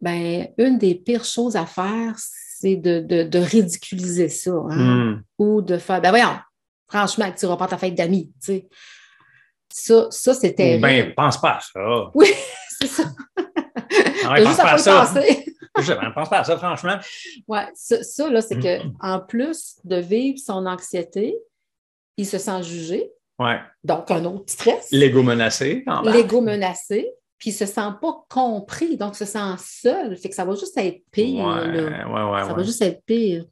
ben, une des pires choses à faire, c'est de, de- de ridiculiser ça. hein, Hmm. Ou de faire, ben voyons, franchement, tu ne pas ta fête d'amis. tu sais. Ça, ça c'est terrible. Ben, pense pas à ça. oui, c'est ça. Ah T'as ouais, pense juste à pas à ça. penser. Je ne pense pas à ça, franchement. Ouais, ça, ça, là, c'est Mm. que en plus de vivre son anxiété, il se sent jugé, Ouais. donc un autre stress. L'ego menacé. l'ego menacé, puis il se sent pas compris, donc il se sent seul. Fait que ça va juste être pire. Ouais, là. ouais, ouais. ça va juste être pire.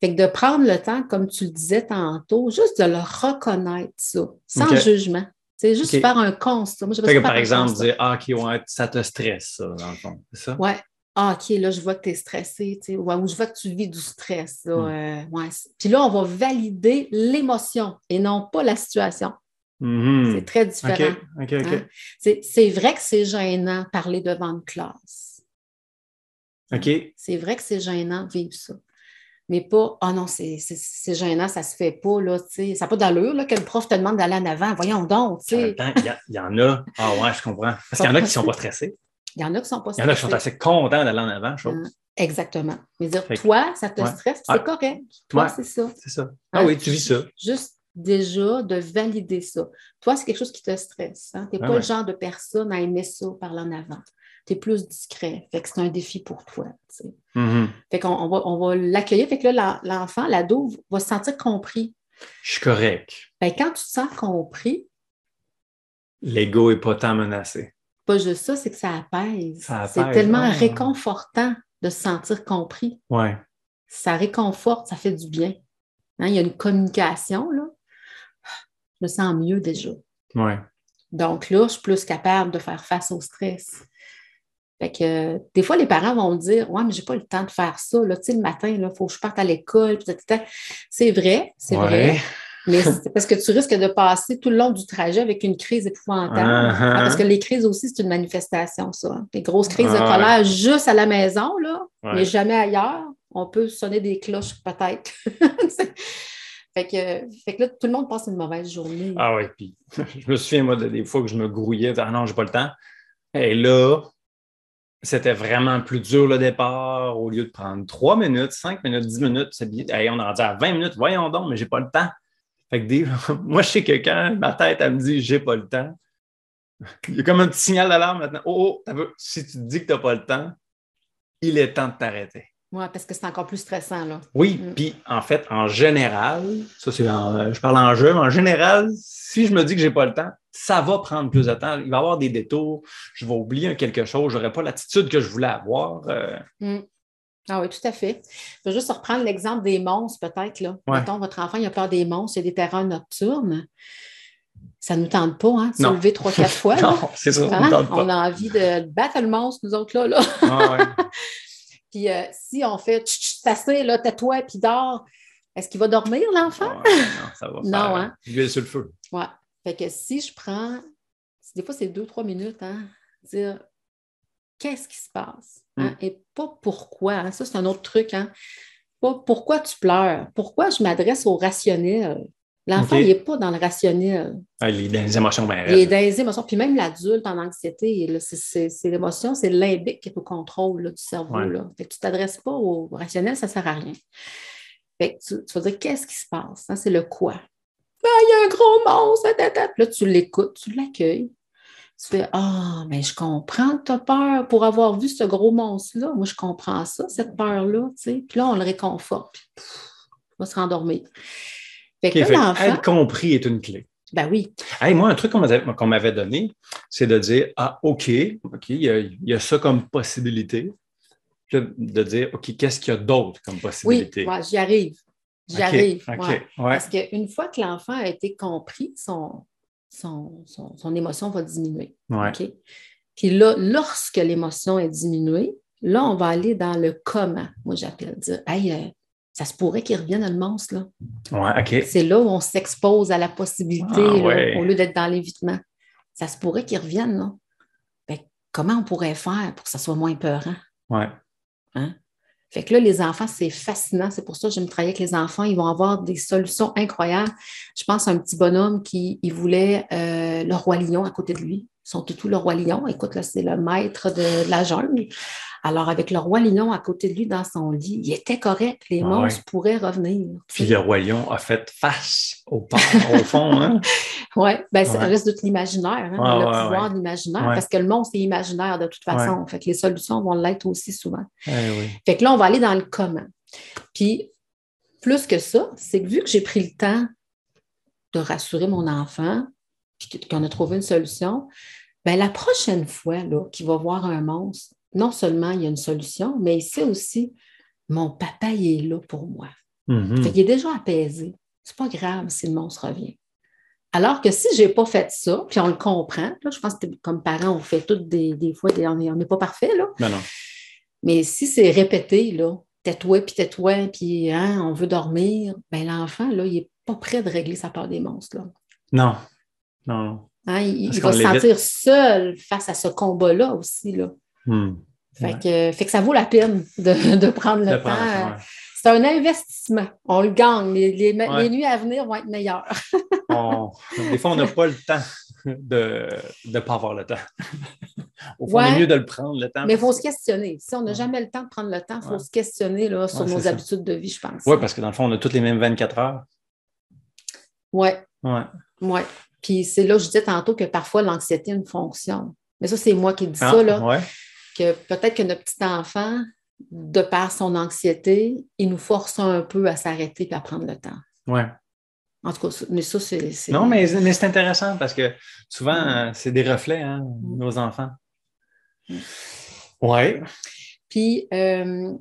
Fait que de prendre le temps, comme tu le disais tantôt, juste de le reconnaître, ça, sans jugement. C'est juste faire un constat. Moi, Fait que, par exemple, constat. dire Ah, OK, ouais, ça te stresse, ça, dans le fond. C'est ça? Ouais. Ah, OK, là, je vois que tu es stressé, tu sais, ouais, ou je vois que tu vis du stress. là, Hmm. euh, ouais. Puis là, on va valider l'émotion et non pas la situation. Mhm. C'est très différent. OK, OK. Hein? C'est vrai que c'est gênant parler devant une classe. OK. C'est vrai que c'est gênant de vivre ça. Mais pas, ah non, c'est c'est- c'est gênant, ça se fait pas, là, tu sais. Ça n'a pas d'allure, là, que le prof te demande d'aller en avant. Voyons donc, tu sais. il y, y en a. Ah ouais, je comprends. Parce qu'il y en a qui ne sont pas stressés. Il y en a qui sont pas Il y en a qui sont assez contents d'aller en avant, chose. Hein. Exactement. Mais dire, Fait toi, ça te Ouais. stresse, c'est Ouais. correct. Toi, Ouais. c'est ça. C'est ça. Ah Hein? oui, tu vis ça. Juste déjà de valider ça. Toi, c'est quelque chose qui te stresse. Hein? Tu n'es Ah pas le genre de personne à aimer ça par en avant. Tu es plus discret. Fait que c'est un défi pour toi. Mhm. Fait qu'on on va, on va l'accueillir. Fait que là, l'en- l'enfant, l'ado, va se sentir compris. Je suis correct. Ben, quand tu te sens compris, L'ego n'est pas tant menacé. Pas juste ça, c'est que ça apaise. C'est tellement ah. réconfortant de se sentir compris. Ouais. Ça réconforte, ça fait du bien. Hein, il y a une communication, là. Je me sens mieux déjà. Ouais. Donc là, je suis plus capable de faire face au stress. Fait que euh, des fois, les parents vont me dire Ouais, mais j'ai pas le temps de faire ça. Là, tu sais, le matin, il faut que je parte à l'école. C'est vrai, c'est Ouais. vrai. Mais c'est parce que tu risques de passer tout le long du trajet avec une crise épouvantable. Uh-huh. Ah, parce que les crises aussi, c'est une manifestation, ça. Les grosses crises de Ah, colère juste à la maison, là, Ouais. mais jamais ailleurs. On peut sonner des cloches, peut-être. fait, que, fait que là, tout le monde passe une mauvaise journée. Ah oui, puis je me souviens, moi, de- des fois que je me grouillais, ah non, j'ai pas le temps. Et là, c'était vraiment plus dur le départ. Au lieu de prendre 3 minutes, 5 minutes, 10 minutes, c'est bien. Hey, on est rendu à 20 minutes, voyons donc, mais j'ai pas le temps. Fait que des- moi, je sais que quand ma tête, elle me dit j'ai pas le temps, il y a comme un petit signal d'alarme maintenant. Oh, oh, si tu te dis que tu n'as pas le temps, il est temps de t'arrêter. Oui, parce que c'est encore plus stressant, là. Oui, Mm. puis en fait, en général, ça c'est en- euh, je parle en jeu, mais en général, si je me dis que j'ai pas le temps, ça va prendre plus de temps. Il va y avoir des détours, je vais oublier quelque chose, je n'aurai pas l'attitude que je voulais avoir. euh, Mm. Ah oui, tout à fait. Je vais juste reprendre l'exemple des monstres, peut-être. Là. Ouais. Mettons, votre enfant, il a peur des monstres, il y a des terrains nocturnes. Ça ne nous tente pas, hein, de se lever trois, quatre fois. non, c'est ça, on Hein? tente On a envie de battre le monstre, nous autres, là. là. Ah ouais. Puis euh, si on fait Tch, tch, c'est assez, là, tais-toi, puis dors, est-ce qu'il va dormir, l'enfant? Ah ouais, non, ça va Non, faire hein? l'huile sur le feu. Ouais. Fait que si je prends, des fois c'est deux, trois minutes, hein, dire qu'est-ce qui se passe? hein, Mm. Et pas pourquoi. hein? Ça, c'est un autre truc. Hein? Pas pourquoi tu pleures. Pourquoi je m'adresse au rationnel? L'enfant, il n'est pas dans le rationnel. Ah, il est dans les émotions Il est dans les émotions. Puis même l'adulte en anxiété, c'est- l'émotion, c'est l'imbique qui est au contrôle là, du cerveau. Ouais. Là. Fait que tu ne t'adresses pas au rationnel, ça ne sert à rien. Fait que tu, tu vas dire qu'est-ce qui se passe? hein? C'est le quoi? Ah, il y a un gros monstre. ta, Là, tu l'écoutes, tu l'accueilles. Tu fais Ah, mais je comprends que tu as peur pour avoir vu ce gros monstre-là. Moi, je comprends ça, cette peur-là. tu sais. Puis là, on le réconforte. Puis, pff, il va se rendormir. Fait que là, fait être compris est une clé. ben oui, Hey, moi, un truc qu'on m'avait donné, c'est de dire Ah, OK, OK, il y, y a ça comme possibilité. Puis de dire OK, qu'est-ce qu'il y a d'autre comme oui, possibilité? ouais, j'y arrive. J'y arrive. OK, ouais. ouais. Parce qu'une fois que l'enfant a été compris, son, son, son, son émotion va diminuer. ouais. OK? Puis là, lorsque l'émotion est diminuée, là, on va aller dans le comment. Moi, j'appelle dire Hey, euh, ça se pourrait qu'il revienne le monstre. Là. Ouais, OK. C'est là où on s'expose à la possibilité Ah, là, ouais. au lieu d'être dans l'évitement. Ça se pourrait qu'il revienne. Là. Que comment on pourrait faire pour que ça soit moins peurant? Ouais. Fait que là, les enfants, c'est fascinant. C'est pour ça que j'aime travailler avec les enfants. Ils vont avoir des solutions incroyables. Je pense à un petit bonhomme qui il voulait euh, le roi lion à côté de lui. Son toutou, le roi lion. Écoute, là, c'est le maître de, de la jungle. Alors, avec le roi lion à côté de lui dans son lit, il était correct. Les Ah monstres ouais. pourraient revenir. Puis le roi lion a fait face au au fond. Hein? Oui, ben, ça Ouais. reste de l'imaginaire, hein, Ouais, le ouais, pouvoir de l'imaginaire, parce que le monstre est imaginaire de toute façon. Fait que les solutions vont l'être aussi souvent. Eh oui. Fait que là, on va aller dans le comment. Puis, plus que ça, c'est que vu que j'ai pris le temps de rassurer mon enfant, puis qu'on a trouvé une solution, ben la prochaine fois qu'il va voir un monstre, non seulement il y a une solution, mais il sait aussi, mon papa, il est là pour moi. Mhm. Fait qu'il est déjà apaisé. C'est pas grave si le monstre revient. Alors que si j'ai pas fait ça, puis on le comprend, là, je pense que comme parents, on fait toutes des, des fois, des- on n'est on n'est pas parfait, là. Non, non. Mais si c'est répété, là, tais-toi, puis tais-toi, puis hein, on veut dormir, ben l'enfant, là, il n'est pas prêt de régler sa peur des monstres. Là. Non. Non, non. Hein, il il va se sentir seul face à ce combat-là aussi. Là. Hmm. Fait, Ouais. que, fait que ça vaut la peine de, de prendre le temps. prendre, ouais. C'est un investissement. On le gagne. Les, les- Ouais. les nuits à venir vont être meilleures. On- Des fois, on n'a pas le temps de ne pas avoir le temps. Au fond, Ouais. c'est mieux de le prendre, le temps. Mais il faut se questionner. Si on n'a Ouais. jamais le temps de prendre le temps, il faut Ouais. se questionner là, sur Ouais, nos ça. habitudes de vie, je pense. Oui, parce que dans le fond, on a toutes les mêmes 24 heures. Oui, Ouais. oui. Puis c'est là, je disais tantôt que parfois l'anxiété a une fonction. Mais ça, c'est moi qui dis Ah, ça, là, ouais. que peut-être que notre petit enfant, de par son anxiété, il nous force un peu à s'arrêter et à prendre le temps. Ouais. En tout cas, mais ça, c'est. Non, mais, mais c'est intéressant parce que souvent, euh, c'est des reflets, hein, Mm. nos enfants. Mm. Ouais. Puis, euh,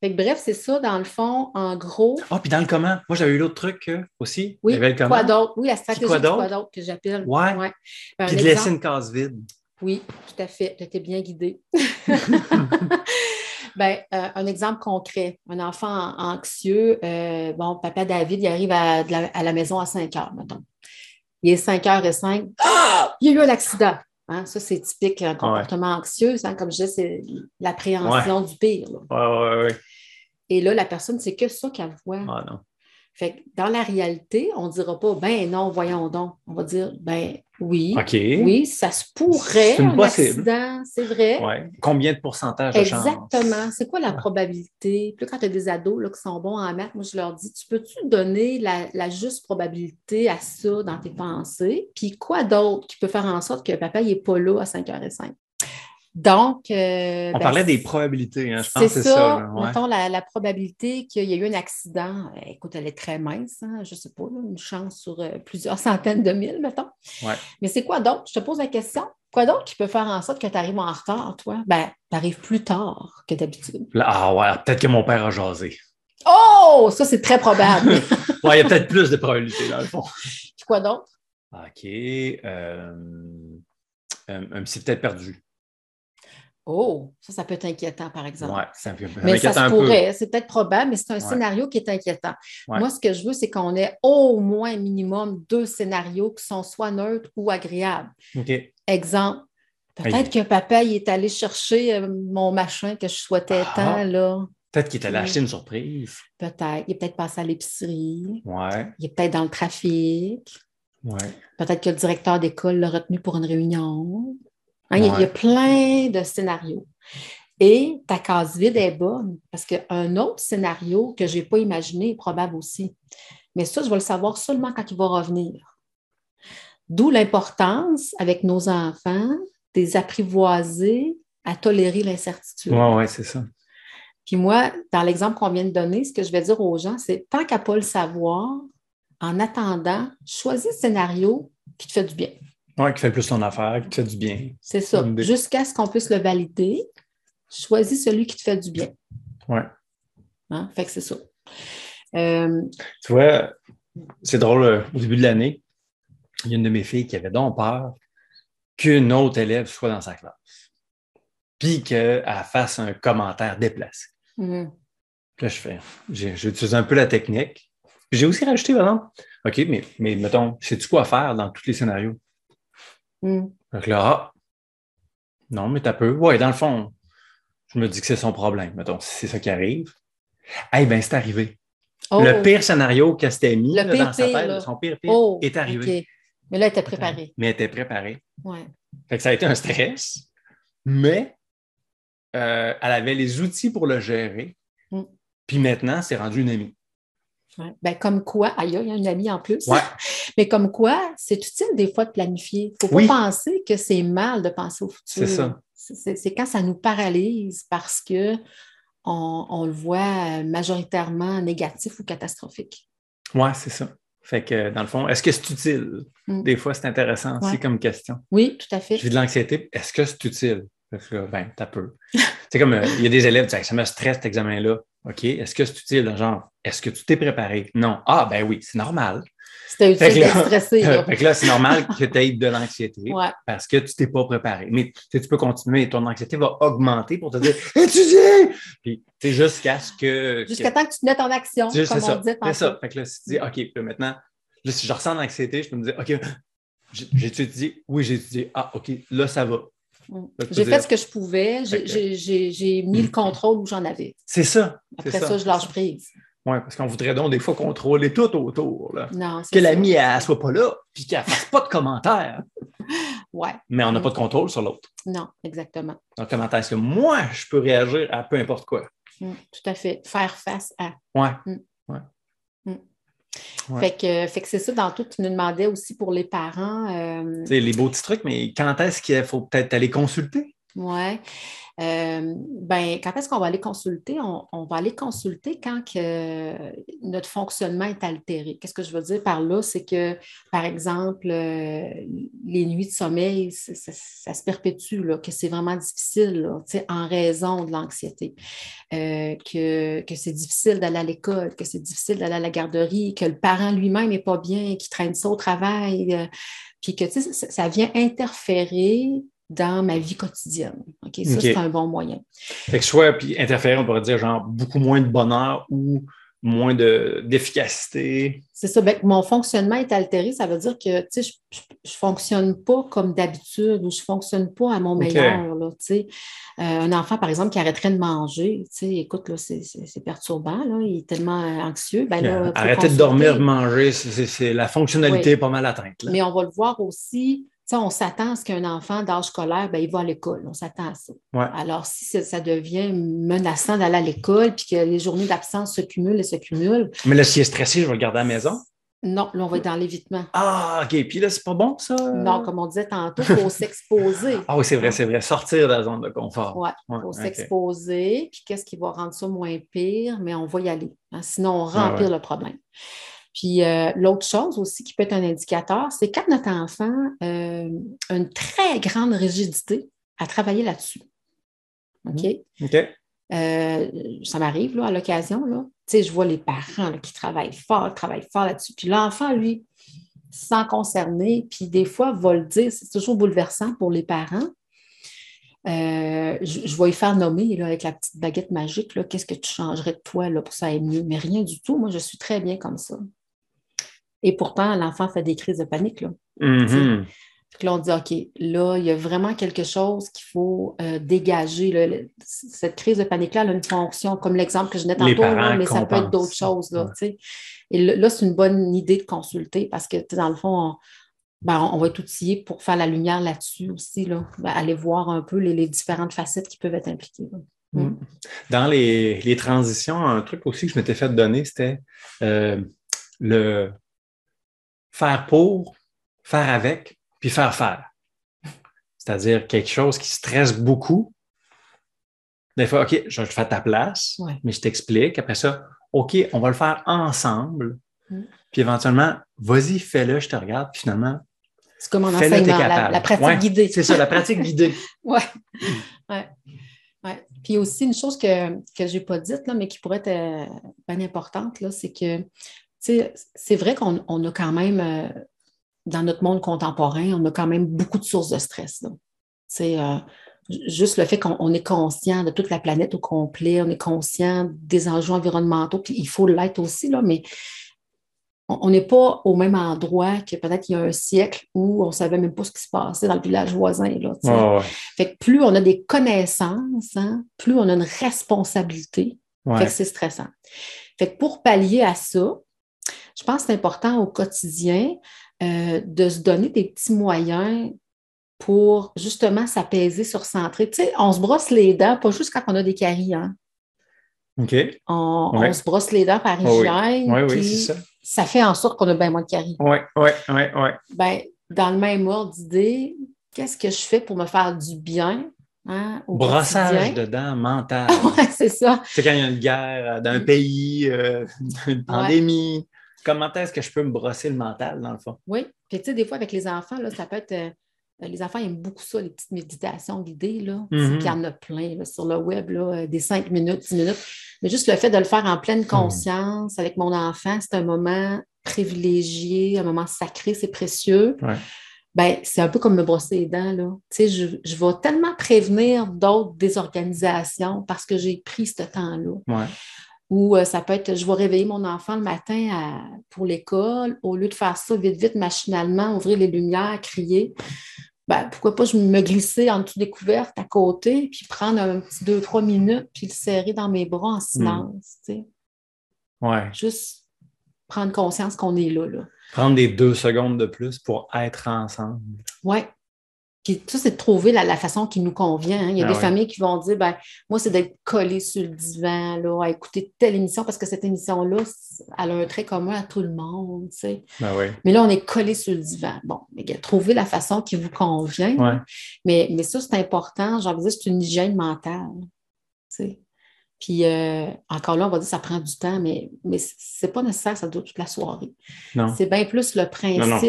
fait que bref, c'est ça, dans le fond, en gros. Ah, puis dans le comment, moi, j'avais eu l'autre truc euh, aussi. Oui, Il y avait le comment? quoi d'autre? Oui, la stratégie quoi d'autre? quoi d'autre? que j'appelle. Ouais. Ben, un Puis de exemple- laisser une case vide. Oui, tout à fait. Tu étais bien guidé. ben, euh, un exemple concret. Un enfant an- anxieux, euh, bon, papa David, il arrive à, de la, à la maison à 5 heures, mettons. Il est 5 heures et 5. Ah! Il y a eu un accident. Hein, Ça, c'est typique, un comportement anxieux. hein, comme je disais, c'est l'appréhension du pire. là. Ouais. Et là, la personne, c'est que ça qu'elle voit. Ah non. Fait que dans la réalité, on ne dira pas, ben non, voyons donc. On va dire, ben oui, oui, ça se pourrait, un possible. accident, c'est vrai. Ouais. Combien de pourcentage de? Exactement. C'est quoi la Ouais. probabilité? Puis là, quand tu as des ados là, qui sont bons en maths, moi, je leur dis, tu peux-tu donner la, la juste probabilité à ça dans tes pensées? Puis quoi d'autre qui peut faire en sorte que papa n'est pas là à 5h05? Donc, euh, On ben, parlait des probabilités, hein, je pense c'est que c'est ça. ça. ouais. Mettons, la, la probabilité qu'il y ait eu un accident, euh, écoute, elle est très mince, hein, je ne sais pas, là, une chance sur euh, plusieurs centaines de mille, mettons. Ouais. Mais c'est quoi d'autre? Je te pose la question. Quoi d'autre qui peut faire en sorte que tu arrives en retard, toi? Ben, tu arrives plus tard que d'habitude. Ah ouais, peut-être que mon père a jasé. Oh! Ça, c'est très probable. Ouais, il y a peut-être plus de probabilités dans le fond. Puis quoi d'autre? OK. euh, un, un petit peut-être perdu. Oh, ça, ça peut être inquiétant, par exemple. Ouais, ça me ça Mais ça se un pourrait, c'est peut-être probable, mais c'est un Ouais. scénario qui est inquiétant. Ouais. Moi, ce que je veux, c'est qu'on ait au moins minimum deux scénarios qui sont soit neutres ou agréables. OK. Exemple, peut-être Aïe. que papa il est allé chercher euh, mon machin que je souhaitais Ah. tant, là. Peut-être qu'il est allé Oui. acheter une surprise. Peut-être. Il est peut-être passé à l'épicerie. Ouais. Il est peut-être dans le trafic. Ouais. Peut-être que le directeur d'école l'a retenu pour une réunion. Hein, il, y a, il y a Ouais. plein de scénarios. Et ta case vide est bonne parce qu'un autre scénario que je n'ai pas imaginé est probable aussi. Mais ça, je vais le savoir seulement quand il va revenir. D'où l'importance avec nos enfants des apprivoiser à tolérer l'incertitude. Ouais, ouais, c'est ça. Puis moi, dans l'exemple qu'on vient de donner, ce que je vais dire aux gens, c'est tant qu'à pas le savoir, en attendant, choisis le scénario qui te fait du bien. Ouais, qui fait plus ton affaire, qui te fait du bien. C'est ça. Jusqu'à ce qu'on puisse le valider, choisis celui qui te fait du bien. Ouais. Hein? Fait que c'est ça. Euh, Tu vois, c'est drôle, euh, au début de l'année, il y a une de mes filles qui avait donc peur qu'une autre élève soit dans sa classe. Puis qu'elle fasse un commentaire déplacé. Puis là, je fais, utilisé un peu la technique. J'ai aussi rajouté, par exemple, OK, mais, mais mettons, sais-tu quoi faire dans tous les scénarios? Mhm. Fait que là, ah, non, mais t'as peu. Ouais, dans le fond, je me dis que c'est son problème. Mettons, si c'est ça qui arrive. Eh bien, c'est arrivé. Oh, Le pire scénario qu'elle s'était mis Le là, pire dans sa tête, là. son pire pire, oh, est arrivé. Mais là, elle était préparée. Mais elle était préparée. Ouais. Fait que ça a été un stress, mais euh, elle avait les outils pour le gérer. Mm. Puis maintenant, c'est rendu une amie. Ouais. Ben, comme quoi, aïe, il y a une amie en plus. Ouais. Mais comme quoi, c'est utile des fois de planifier. Il ne faut Oui. pas penser que c'est mal de penser au futur. C'est ça. C'est- quand ça nous paralyse parce que on, on le voit majoritairement négatif ou catastrophique. Ouais, c'est ça. Fait que dans le fond, est-ce que c'est utile? Mm. Des fois, c'est intéressant aussi Ouais. comme question. Oui, tout à fait. Vis de l'anxiété, est-ce que c'est utile? Parce que, ben, t'as peu. c'est comme, euh, il y a des élèves, tu sais, ça me stresse cet examen-là. OK, est-ce que c'est utile? Genre, est-ce que tu t'es préparé? Non. Ah, ben oui, c'est normal. C'était utile d'être stressé. là. Fait que là, c'est normal que tu aies de l'anxiété Ouais. parce que tu t'es pas préparé. Mais tu peux continuer et ton anxiété va augmenter pour te dire étudier! Puis, tu sais, jusqu'à ce que. Jusqu'à temps que tu te mettes en action, c'est comme c'est on ça. C'est ça. Fait que là, si tu dis, OK, là, maintenant, là, si je ressens l'anxiété, je peux me dire, OK, j'ai étudié? Oui, j'ai étudié. Ah, OK, là, ça va. J'ai fait ce que je pouvais, j'ai- mis le contrôle où j'en avais. C'est ça. Après ça, je lâche prise. Oui, parce qu'on voudrait donc des fois contrôler tout autour. Là. Non, Que l'ami ne soit pas là, puis qu'elle ne fasse pas de commentaires. Ouais, Mais on n'a pas de contrôle sur l'autre. non, exactement. Donc, comment est-ce que moi, je peux réagir à peu importe quoi? Mm, Tout à fait. Faire face à. Ouais. Mm. Ouais. Fait que, fait que c'est ça, dans tout, tu nous demandais aussi pour les parents. euh, les beaux petits trucs, mais quand est-ce qu'il faut peut-être aller consulter? Ouais. Euh, ben, quand est-ce qu'on va aller consulter? On, va aller consulter quand que notre fonctionnement est altéré. Qu'est-ce que je veux dire par là? C'est que, par exemple, euh, les nuits de sommeil, ça, se perpétue, là, que c'est vraiment difficile là, en raison de l'anxiété, Euh, que, que c'est difficile d'aller à l'école, que c'est difficile d'aller à la garderie, que le parent lui-même n'est pas bien, qu'il traîne ça au travail, puis que ça, ça vient interférer dans ma vie quotidienne. OK? Ça, c'est un bon moyen. Fait que soit, puis interférer, on pourrait dire genre beaucoup moins de bonheur ou moins de- d'efficacité. C'est ça. Ben, mon fonctionnement est altéré. Ça veut dire que tu sais, je ne fonctionne pas comme d'habitude ou je ne fonctionne pas à mon meilleur. Là, tu sais. Euh, un enfant, par exemple, qui arrêterait de manger, tu sais, écoute, c'est, perturbant. Là, il est tellement euh, anxieux. Ben, là, Arrêter de dormir, de manger, c'est- la fonctionnalité Oui. est pas mal atteinte. là. Mais on va le voir aussi. On s'attend à ce qu'un enfant d'âge scolaire, ben, il va à l'école. On s'attend à ça. Ouais. Alors, si ça, devient menaçant d'aller à l'école, puis que les journées d'absence se cumulent et se cumulent, Mais là, s'il est stressé, je vais le garder à la maison? non, là, on va être dans l'évitement. Ah, OK. Puis là, c'est pas bon, ça? Non, comme on disait tantôt, il faut s'exposer. Ah oui, c'est vrai, c'est vrai. Sortir de la zone de confort. Ouais, Ouais, il faut OK. s'exposer. Puis qu'est-ce qui va rendre ça moins pire? Mais on va y aller. hein, sinon, on Ah remplit ouais. le problème. Puis euh, l'autre chose aussi qui peut être un indicateur, c'est quand notre enfant euh, a une très grande rigidité à travailler là-dessus. OK? OK. Euh, ça m'arrive là, à l'occasion. là. Tu sais, je vois les parents là, qui travaillent fort, travaillent fort là-dessus. Puis l'enfant, lui, sans concerner, puis des fois, va le dire, c'est toujours bouleversant pour les parents. Euh, je, je vais lui faire nommer là, avec la petite baguette magique, là, qu'est-ce que tu changerais de toi là, pour que ça aille mieux? Mais rien du tout. Moi, je suis très bien comme ça. Et pourtant, l'enfant fait des crises de panique. Là. Mhm. Puis là, on dit, OK, là, il y a vraiment quelque chose qu'il faut euh, dégager. là. Cette crise de panique-là, elle a une fonction, comme l'exemple que je Les tantôt, là, mais ça peut être d'autres choses. Là, Ouais. Et là, c'est une bonne idée de consulter parce que, dans le fond, on, ben, on va être outillé pour faire la lumière là-dessus aussi, là. Ben, aller voir un peu les, les différentes facettes qui peuvent être impliquées. là. Mm. Dans les, les transitions, un truc aussi que je m'étais fait donner, c'était euh, le faire pour, faire avec, puis faire faire. C'est-à-dire quelque chose qui stresse beaucoup. Des fois, OK, je fais à ta place, Ouais. mais je t'explique. Après ça, OK, on va le faire ensemble. Mm. Puis éventuellement, vas-y, fais-le, je te regarde. Puis finalement, C'est comme en enseignement, la, pratique Ouais, guidée. C'est ça, la pratique guidée. Oui. Ouais. Ouais. Puis aussi, une chose que, je n'ai pas dite, là, mais qui pourrait être euh, bien importante, c'est que, c'est vrai qu'on on a quand même, euh, dans notre monde contemporain, on a quand même beaucoup de sources de stress. sais, euh, ju- juste le fait qu'on on est conscient de toute la planète au complet, on est conscient des enjeux environnementaux, puis il faut l'être aussi, là, mais on n'est pas au même endroit que peut-être il y a un siècle où on ne savait même pas ce qui se passait dans le village voisin. Là. Ouais, Fait que plus on a des connaissances, hein, plus on a une responsabilité. ouais. Fait que c'est stressant. Fait que pour pallier à ça, je pense que c'est important au quotidien euh, de se donner des petits moyens pour justement s'apaiser, se recentrer. Tu sais, on se brosse les dents, pas juste quand on a des caries. Hein. OK. On, Ouais. on se brosse les dents par oui. hygiène. Oui, oui, c'est ça. ça fait en sorte qu'on a bien moins de caries. Oui, oui, oui, oui. Ben, dans le même ordre d'idée, qu'est-ce que je fais pour me faire du bien hein, au Brossage quotidien? de dents mental. Ouais, c'est ça. C'est quand il y a une guerre euh, d'un Mm. pays, euh, une pandémie. Comment est-ce que je peux me brosser le mental, dans le fond? Oui. Puis, tu sais, des fois, avec les enfants, là, ça peut être. euh, Euh, Les enfants aiment beaucoup ça, les petites méditations guidées. Là. Mhm. Il y en a plein là, sur le web, là, euh, des 5 minutes, 10 minutes. Mais juste le fait de le faire en pleine conscience avec mon enfant, c'est un moment privilégié, un moment sacré, c'est précieux. Ouais. Ben, c'est un peu comme me brosser les dents. Là. Tu sais, je, je vais tellement prévenir d'autres désorganisations parce que j'ai pris ce temps-là. Ouais. Ou euh, ça peut être, je vais réveiller mon enfant le matin à- pour l'école, au lieu de faire ça vite, vite, machinalement, ouvrir les lumières, crier, ben, pourquoi pas je me glisser en dessous des couvertes à côté, puis prendre un petit deux, trois minutes, puis le serrer dans mes bras en silence. tu sais. Ouais. Juste prendre conscience qu'on est là. là. Prendre des deux secondes de plus pour être ensemble. Oui. Puis ça, c'est de trouver la, la façon qui nous convient. hein. Il y a Ah des ouais. familles qui vont dire ben, moi, c'est d'être collé sur le divan, là, à écouter telle émission, parce que cette émission-là, elle a un trait commun à tout le monde. tu sais. Ben. Mais là, on est collé sur le divan. Bon, mais gars, trouvez la façon qui vous convient. Ouais. Mais, mais ça, c'est important. J'ai envie de dire, c'est une hygiène mentale. tu sais. Puis euh, encore là, on va dire que ça prend du temps, mais, mais c'est pas nécessaire, ça dure toute la soirée. C'est bien plus le principe. Non, non.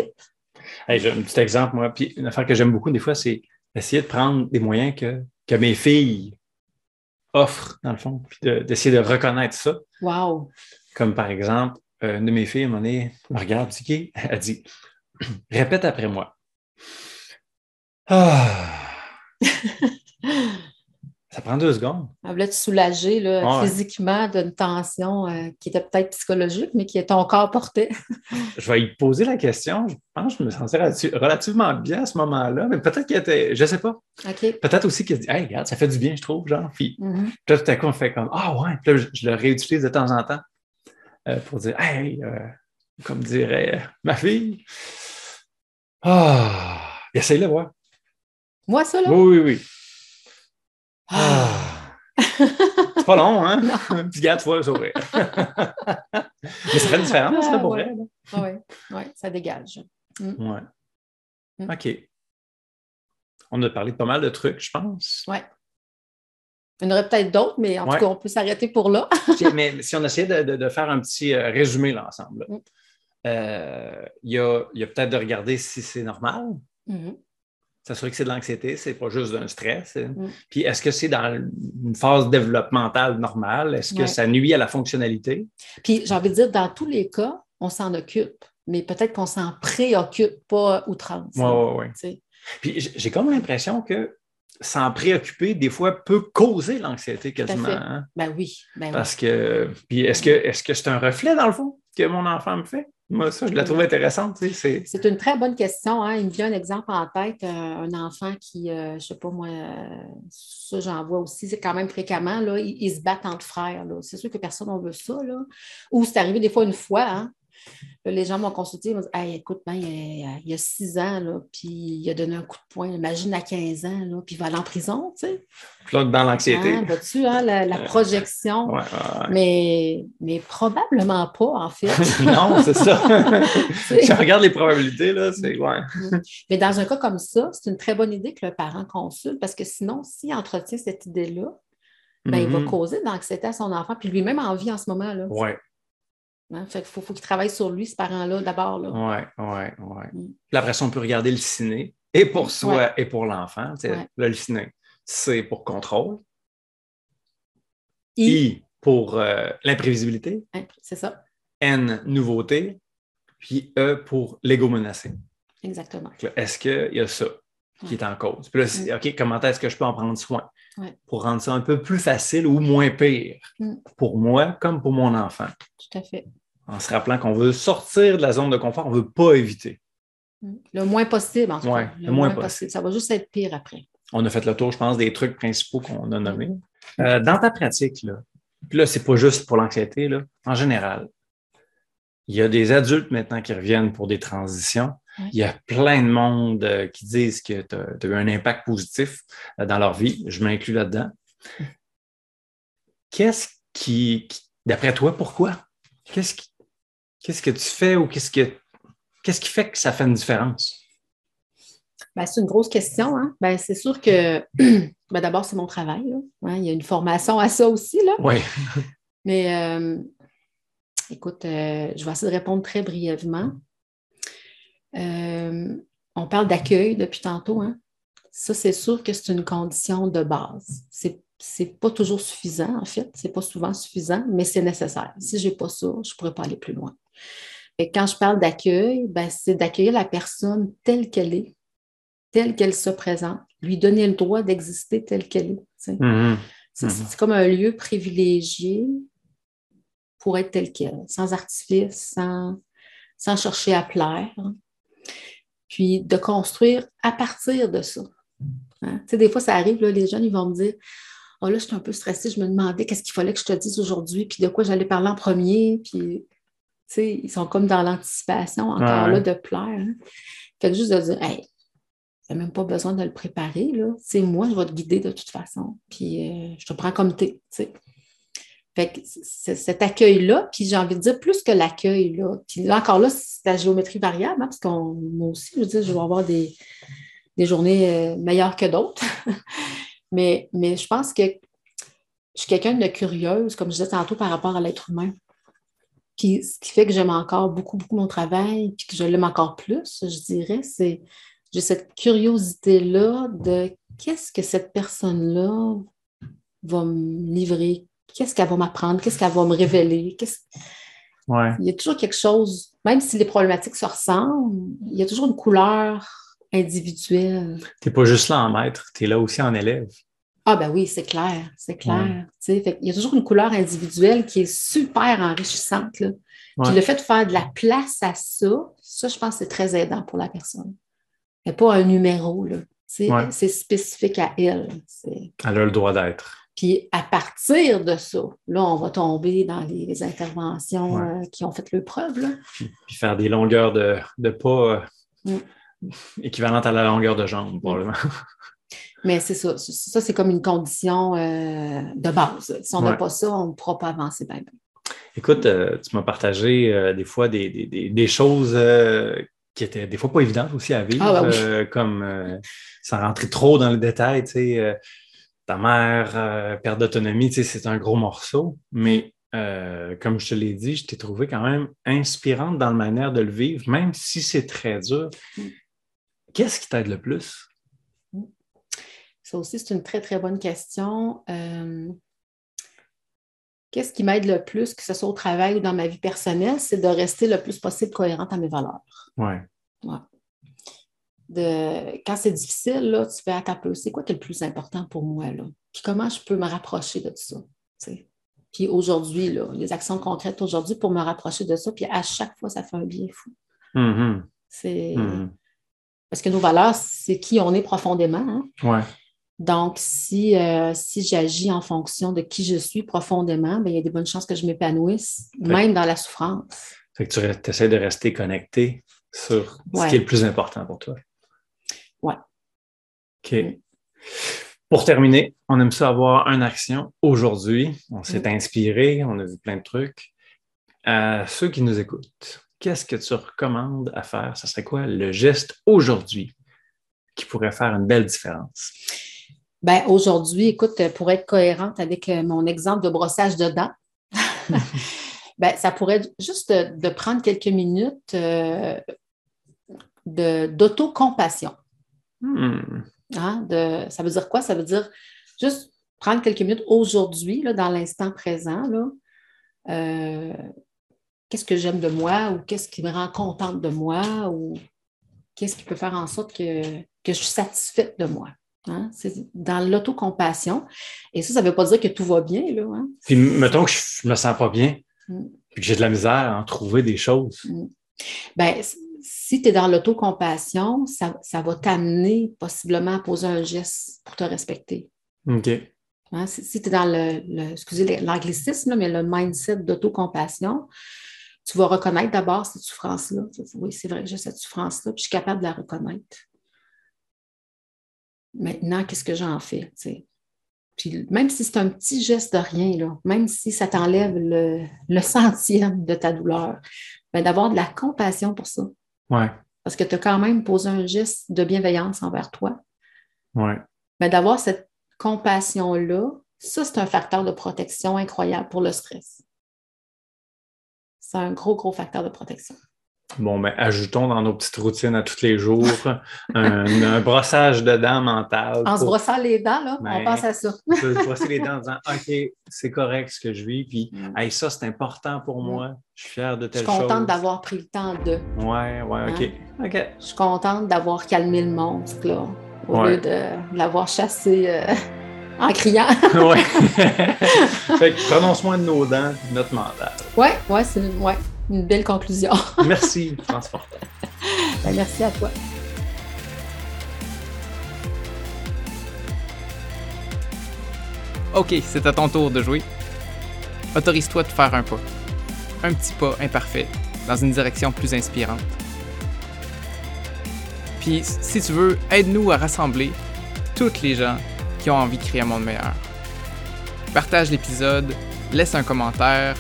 Hey, j'ai un petit exemple, moi. Puis une affaire que j'aime beaucoup, des fois, c'est d'essayer de prendre des moyens que, que mes filles offrent, dans le fond, puis de- d'essayer de, reconnaître ça. Wow! Comme par exemple, euh, une de mes filles, à un moment donné, me regarde, dit, elle dit, répète après moi. Ah. Ça prend deux secondes. Elle voulait te soulager là, Ouais. physiquement d'une tension euh, qui était peut-être psychologique, mais que ton corps portait. Je vais lui poser la question. Je pense que je me sentais relati- relativement bien à ce moment-là, mais peut-être qu'elle était, je sais pas. Peut-être aussi qu'elle se dit, hey, regarde, ça fait du bien, je trouve, genre. Puis Mhm. Puis là, tout à coup, on fait comme Ah ouais, puis là, je, je le réutilise de temps en temps euh, pour dire Hey, euh, comme dirait ma fille. Ah, essaye-le voir. Moi, ça, là? Oui, oui, oui. Ah. C'est pas long, hein? Puis regarde, tu vois le sourire. Mais ça fait une différence, là, pour vrai. Oui, ouais, ça dégage. Ouais. Mm. OK. On a parlé de pas mal de trucs, je pense. Oui. Il y en aurait peut-être d'autres, mais en Ouais. tout cas, on peut s'arrêter pour là. Mais si on essayait de, de- de faire un petit euh, résumé là, ensemble, là. Mm. Euh, il y a, il y a peut-être de regarder si c'est normal, Mhm. S'assurer que c'est de l'anxiété, c'est pas juste d'un stress. Mm. Puis est-ce que c'est dans une phase développementale normale? Est-ce que Ouais. ça nuit à la fonctionnalité? Puis j'ai envie de dire, dans tous les cas, on s'en occupe, mais peut-être qu'on s'en préoccupe pas outrance. Oui, oui, oui. Puis j'ai comme l'impression que s'en préoccuper, des fois, peut causer l'anxiété quasiment. hein? Ben oui, ben oui. Parce que. Puis est-ce que est-ce que c'est un reflet, dans le fond, que mon enfant me fait? Moi, ça, je la trouve intéressante. tu sais, c'est- C'est une très bonne question. hein. Il me vient un exemple en tête, euh, un enfant qui, euh, je ne sais pas moi, euh, ça j'en vois aussi, c'est quand même fréquemment, là, ils, ils se battent entre frères. là. C'est sûr que personne ne veut ça. Là. Ou c'est arrivé des fois une fois, hein. Là, les gens m'ont consulté, ils m'ont dit Hey, écoute, ben, il, y a, il a six ans, là, puis il a donné un coup de poing. Imagine à 15 ans, là, puis il va aller en prison, tu sais. Puis là, dans l'anxiété. Hein, vois-tu, hein, la, la Euh, projection. Ouais, ouais, ouais. Mais, mais probablement pas, en fait. non, c'est ça. On regarde les probabilités, là, c'est. Ouais. Mais dans un cas comme ça, c'est une très bonne idée que le parent consulte parce que sinon, s'il entretient cette idée-là, ben, il va Mhm. causer de l'anxiété à son enfant, puis lui-même en vit en ce moment-là. Ouais, Hein, Fait qu'il faut, faut qu'il travaille sur lui, ce parent-là, d'abord. là. ouais, ouais, ouais. Mm. Après ça, on peut regarder le ciné, et pour soi Ouais. et pour l'enfant. Ouais. Le ciné, c'est pour contrôle. I, I, pour euh, l'imprévisibilité. c'est ça, N, nouveauté. Puis E, pour l'ego menacé. exactement. Est-ce qu'il y a ça qui est en cause? Puis là, c'est, OK, comment est-ce que je peux en prendre soin? Ouais. Pour rendre ça un peu plus facile ou moins pire Mm. pour moi comme pour mon enfant. Tout à fait. En se rappelant qu'on veut sortir de la zone de confort, on ne veut pas éviter. Le moins possible, en tout Ouais, cas. le moins possible. Ça va juste être pire après. On a fait le tour, je pense, des trucs principaux qu'on a nommés. Euh, dans ta pratique, là, puis là, c'est pas juste pour l'anxiété, là, en général, il y a des adultes maintenant qui reviennent pour des transitions. Il y a plein de monde euh, qui disent que tu as, eu un impact positif euh, dans leur vie. Je m'inclus là-dedans. Qu'est-ce qui, qui- d'après toi, pourquoi? Qu'est-ce qui- qu'est-ce que tu fais ou qu'est-ce que qu'est-ce qui fait que ça fait une différence? Ben, c'est une grosse question. Hein? Ben, c'est sûr que ben, d'abord, c'est mon travail. là. Hein, Il y a une formation à ça aussi. Oui. Mais euh, écoute, euh, je vais essayer de répondre très brièvement. Euh, on parle d'accueil depuis tantôt. Hein? Ça, c'est sûr que c'est une condition de base. C'est c'est pas toujours suffisant, en fait. C'est pas souvent suffisant, mais c'est nécessaire. Si j'ai pas ça, je pourrais pas aller plus loin. Et quand je parle d'accueil, ben, c'est d'accueillir la personne telle qu'elle est, telle qu'elle se présente, lui donner le droit d'exister telle qu'elle est. Mhm. C'est c'est comme un lieu privilégié pour être tel qu'elle, sans artifice, sans, sans chercher à plaire. Puis de construire à partir de ça. Hein? Tu sais, Des fois, ça arrive, là, les jeunes, ils vont me dire Oh là, je suis un peu stressée, je me demandais qu'est-ce qu'il fallait que je te dise aujourd'hui, puis de quoi j'allais parler en premier. Puis, sais, ils sont comme dans l'anticipation encore Ah ouais. là de plaire. hein. Fait que juste de dire Hey, tu n'as même pas besoin de le préparer. Là. C'est moi, je vais te guider de toute façon. Puis euh, je te prends comme t'es. tu sais. Fait que cet accueil-là, puis j'ai envie de dire plus que l'accueil, là. Puis là, encore là, c'est la géométrie variable, hein, parce qu'on moi aussi, je veux dire, je vais avoir des, des journées euh, meilleures que d'autres. mais, mais je pense que je suis quelqu'un de curieuse, comme je disais tantôt, par rapport à l'être humain. Puis ce qui fait que j'aime encore beaucoup, beaucoup mon travail, puis que je l'aime encore plus, je dirais, c'est j'ai cette curiosité-là de qu'est-ce que cette personne-là va me livrer, qu'est-ce qu'elle va m'apprendre, qu'est-ce qu'elle va me révéler. Ouais. Il y a toujours quelque chose, même si les problématiques se ressemblent, il y a toujours une couleur individuelle. Tu n'es pas juste là en maître, tu es là aussi en élève. Ah ben oui, c'est clair, c'est clair. Fait qu'il y a toujours une couleur individuelle qui est super enrichissante. Là. Puis le fait de faire de la place à ça, ça, je pense que c'est très aidant pour la personne. Mais pas un numéro, là. Ouais. C'est spécifique à elle. Elle a le droit d'être. Puis à partir de ça, là, on va tomber dans les, les interventions euh, qui ont fait le preuve. Là. Puis faire des longueurs de, de pas euh, Mm. équivalentes à la longueur de jambe, probablement. Mais c'est ça. Ça, c'est comme une condition euh, de base. Si on n'a Ouais. pas ça, on ne pourra pas avancer bien. Écoute, euh, tu m'as partagé euh, des fois des, des- des- des choses qui étaient des fois pas évidentes aussi à vivre, Ah, bah oui. comme sans rentrer trop dans le détail, tu sais, ta mère, perte d'autonomie, tu sais, c'est un gros morceau, mais euh, comme je te l'ai dit, je t'ai trouvé quand même inspirante dans la manière de le vivre, même si c'est très dur. Mm. Qu'est-ce qui t'aide le plus? Ça aussi, c'est une très, très bonne question. Euh, Qu'est-ce qui m'aide le plus, que ce soit au travail ou dans ma vie personnelle, c'est de rester le plus possible cohérente à mes valeurs. Ouais. De, quand c'est difficile, là, tu fais un peu, c'est quoi qui est le plus important pour moi? Là? Puis comment je peux me rapprocher de ça? tu sais? Puis aujourd'hui, les actions concrètes aujourd'hui pour me rapprocher de ça, puis à chaque fois, ça fait un bien fou. Mhm. C'est Mhm. parce que nos valeurs, c'est qui on est profondément. hein? Ouais. Donc, si, euh, si j'agis en fonction de qui je suis profondément, ben, il y a des bonnes chances que je m'épanouisse, même dans la souffrance. Fait que tu essaies de rester connecté sur ce qui est le plus important pour toi. Ouais. OK. Mm. Pour terminer, on aime ça avoir une action aujourd'hui. On s'est Mm. inspiré, on a vu plein de trucs. À ceux qui nous écoutent, qu'est-ce que tu recommandes à faire? Ce serait quoi le geste aujourd'hui qui pourrait faire une belle différence? Ben, aujourd'hui, écoute, pour être cohérente avec euh, mon exemple de brossage de dents, ben, ça pourrait être juste de, de prendre quelques minutes euh, d'autocompassion. Hmm. Hein, de, ça veut dire quoi? Ça veut dire juste prendre quelques minutes aujourd'hui, dans l'instant présent. Là, euh, qu'est-ce que j'aime de moi ou qu'est-ce qui me rend contente de moi ou qu'est-ce qui peut faire en sorte que, que je suis satisfaite de moi? Hein? C'est dans l'autocompassion. Et ça, ça ne veut pas dire que tout va bien. Là, hein? Puis mettons que je me sens pas bien, Mm. puis que j'ai de la misère à en trouver des choses. Ben, si tu es dans l'autocompassion, ça, ça va t'amener possiblement à poser un geste pour te respecter. OK. Hein, Si, tu es dans le, le- excusez l'anglicisme, mais le mindset d'autocompassion, tu vas reconnaître d'abord cette souffrance-là. Oui, c'est vrai que j'ai cette souffrance-là, puis je suis capable de la reconnaître. Maintenant, qu'est-ce que j'en fais? Puis même si c'est un petit geste de rien, là, même si ça t'enlève le, le centième de ta douleur, ben, d'avoir de la compassion pour ça. Ouais. Parce que tu as quand même posé un geste de bienveillance envers toi. Ouais. Mais d'avoir cette compassion-là, ça, c'est un facteur de protection incroyable pour le stress. C'est un gros, gros facteur de protection. Bon, ben, ajoutons dans nos petites routines à tous les jours un, un brossage de dents mental. En se brossant les dents, là, on Ben, pense à ça. se brosser les dents en disant OK, c'est correct ce que je vis, puis Mm. hey, ça, c'est important pour Mm. moi. Je suis fier de Je telle suis contente chose. d'avoir pris le temps de. Ouais, ouais, OK. OK. Je suis contente d'avoir calmé le monstre, là, au Ouais. lieu de l'avoir chassé euh, en criant. ouais. fait que prenons soin de nos dents, de notre mental. ouais, ouais, c'est une, ouais, une belle conclusion. Merci, France Fortin. Ben, merci à toi. Ok, c'est à ton tour de jouer. Autorise-toi de faire un pas. Un petit pas imparfait dans une direction plus inspirante. Puis, si tu veux, aide-nous à rassembler toutes les gens qui ont envie de créer un monde meilleur. Partage l'épisode, laisse un commentaire,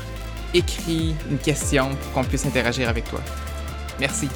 écris une question pour qu'on puisse interagir avec toi. Merci.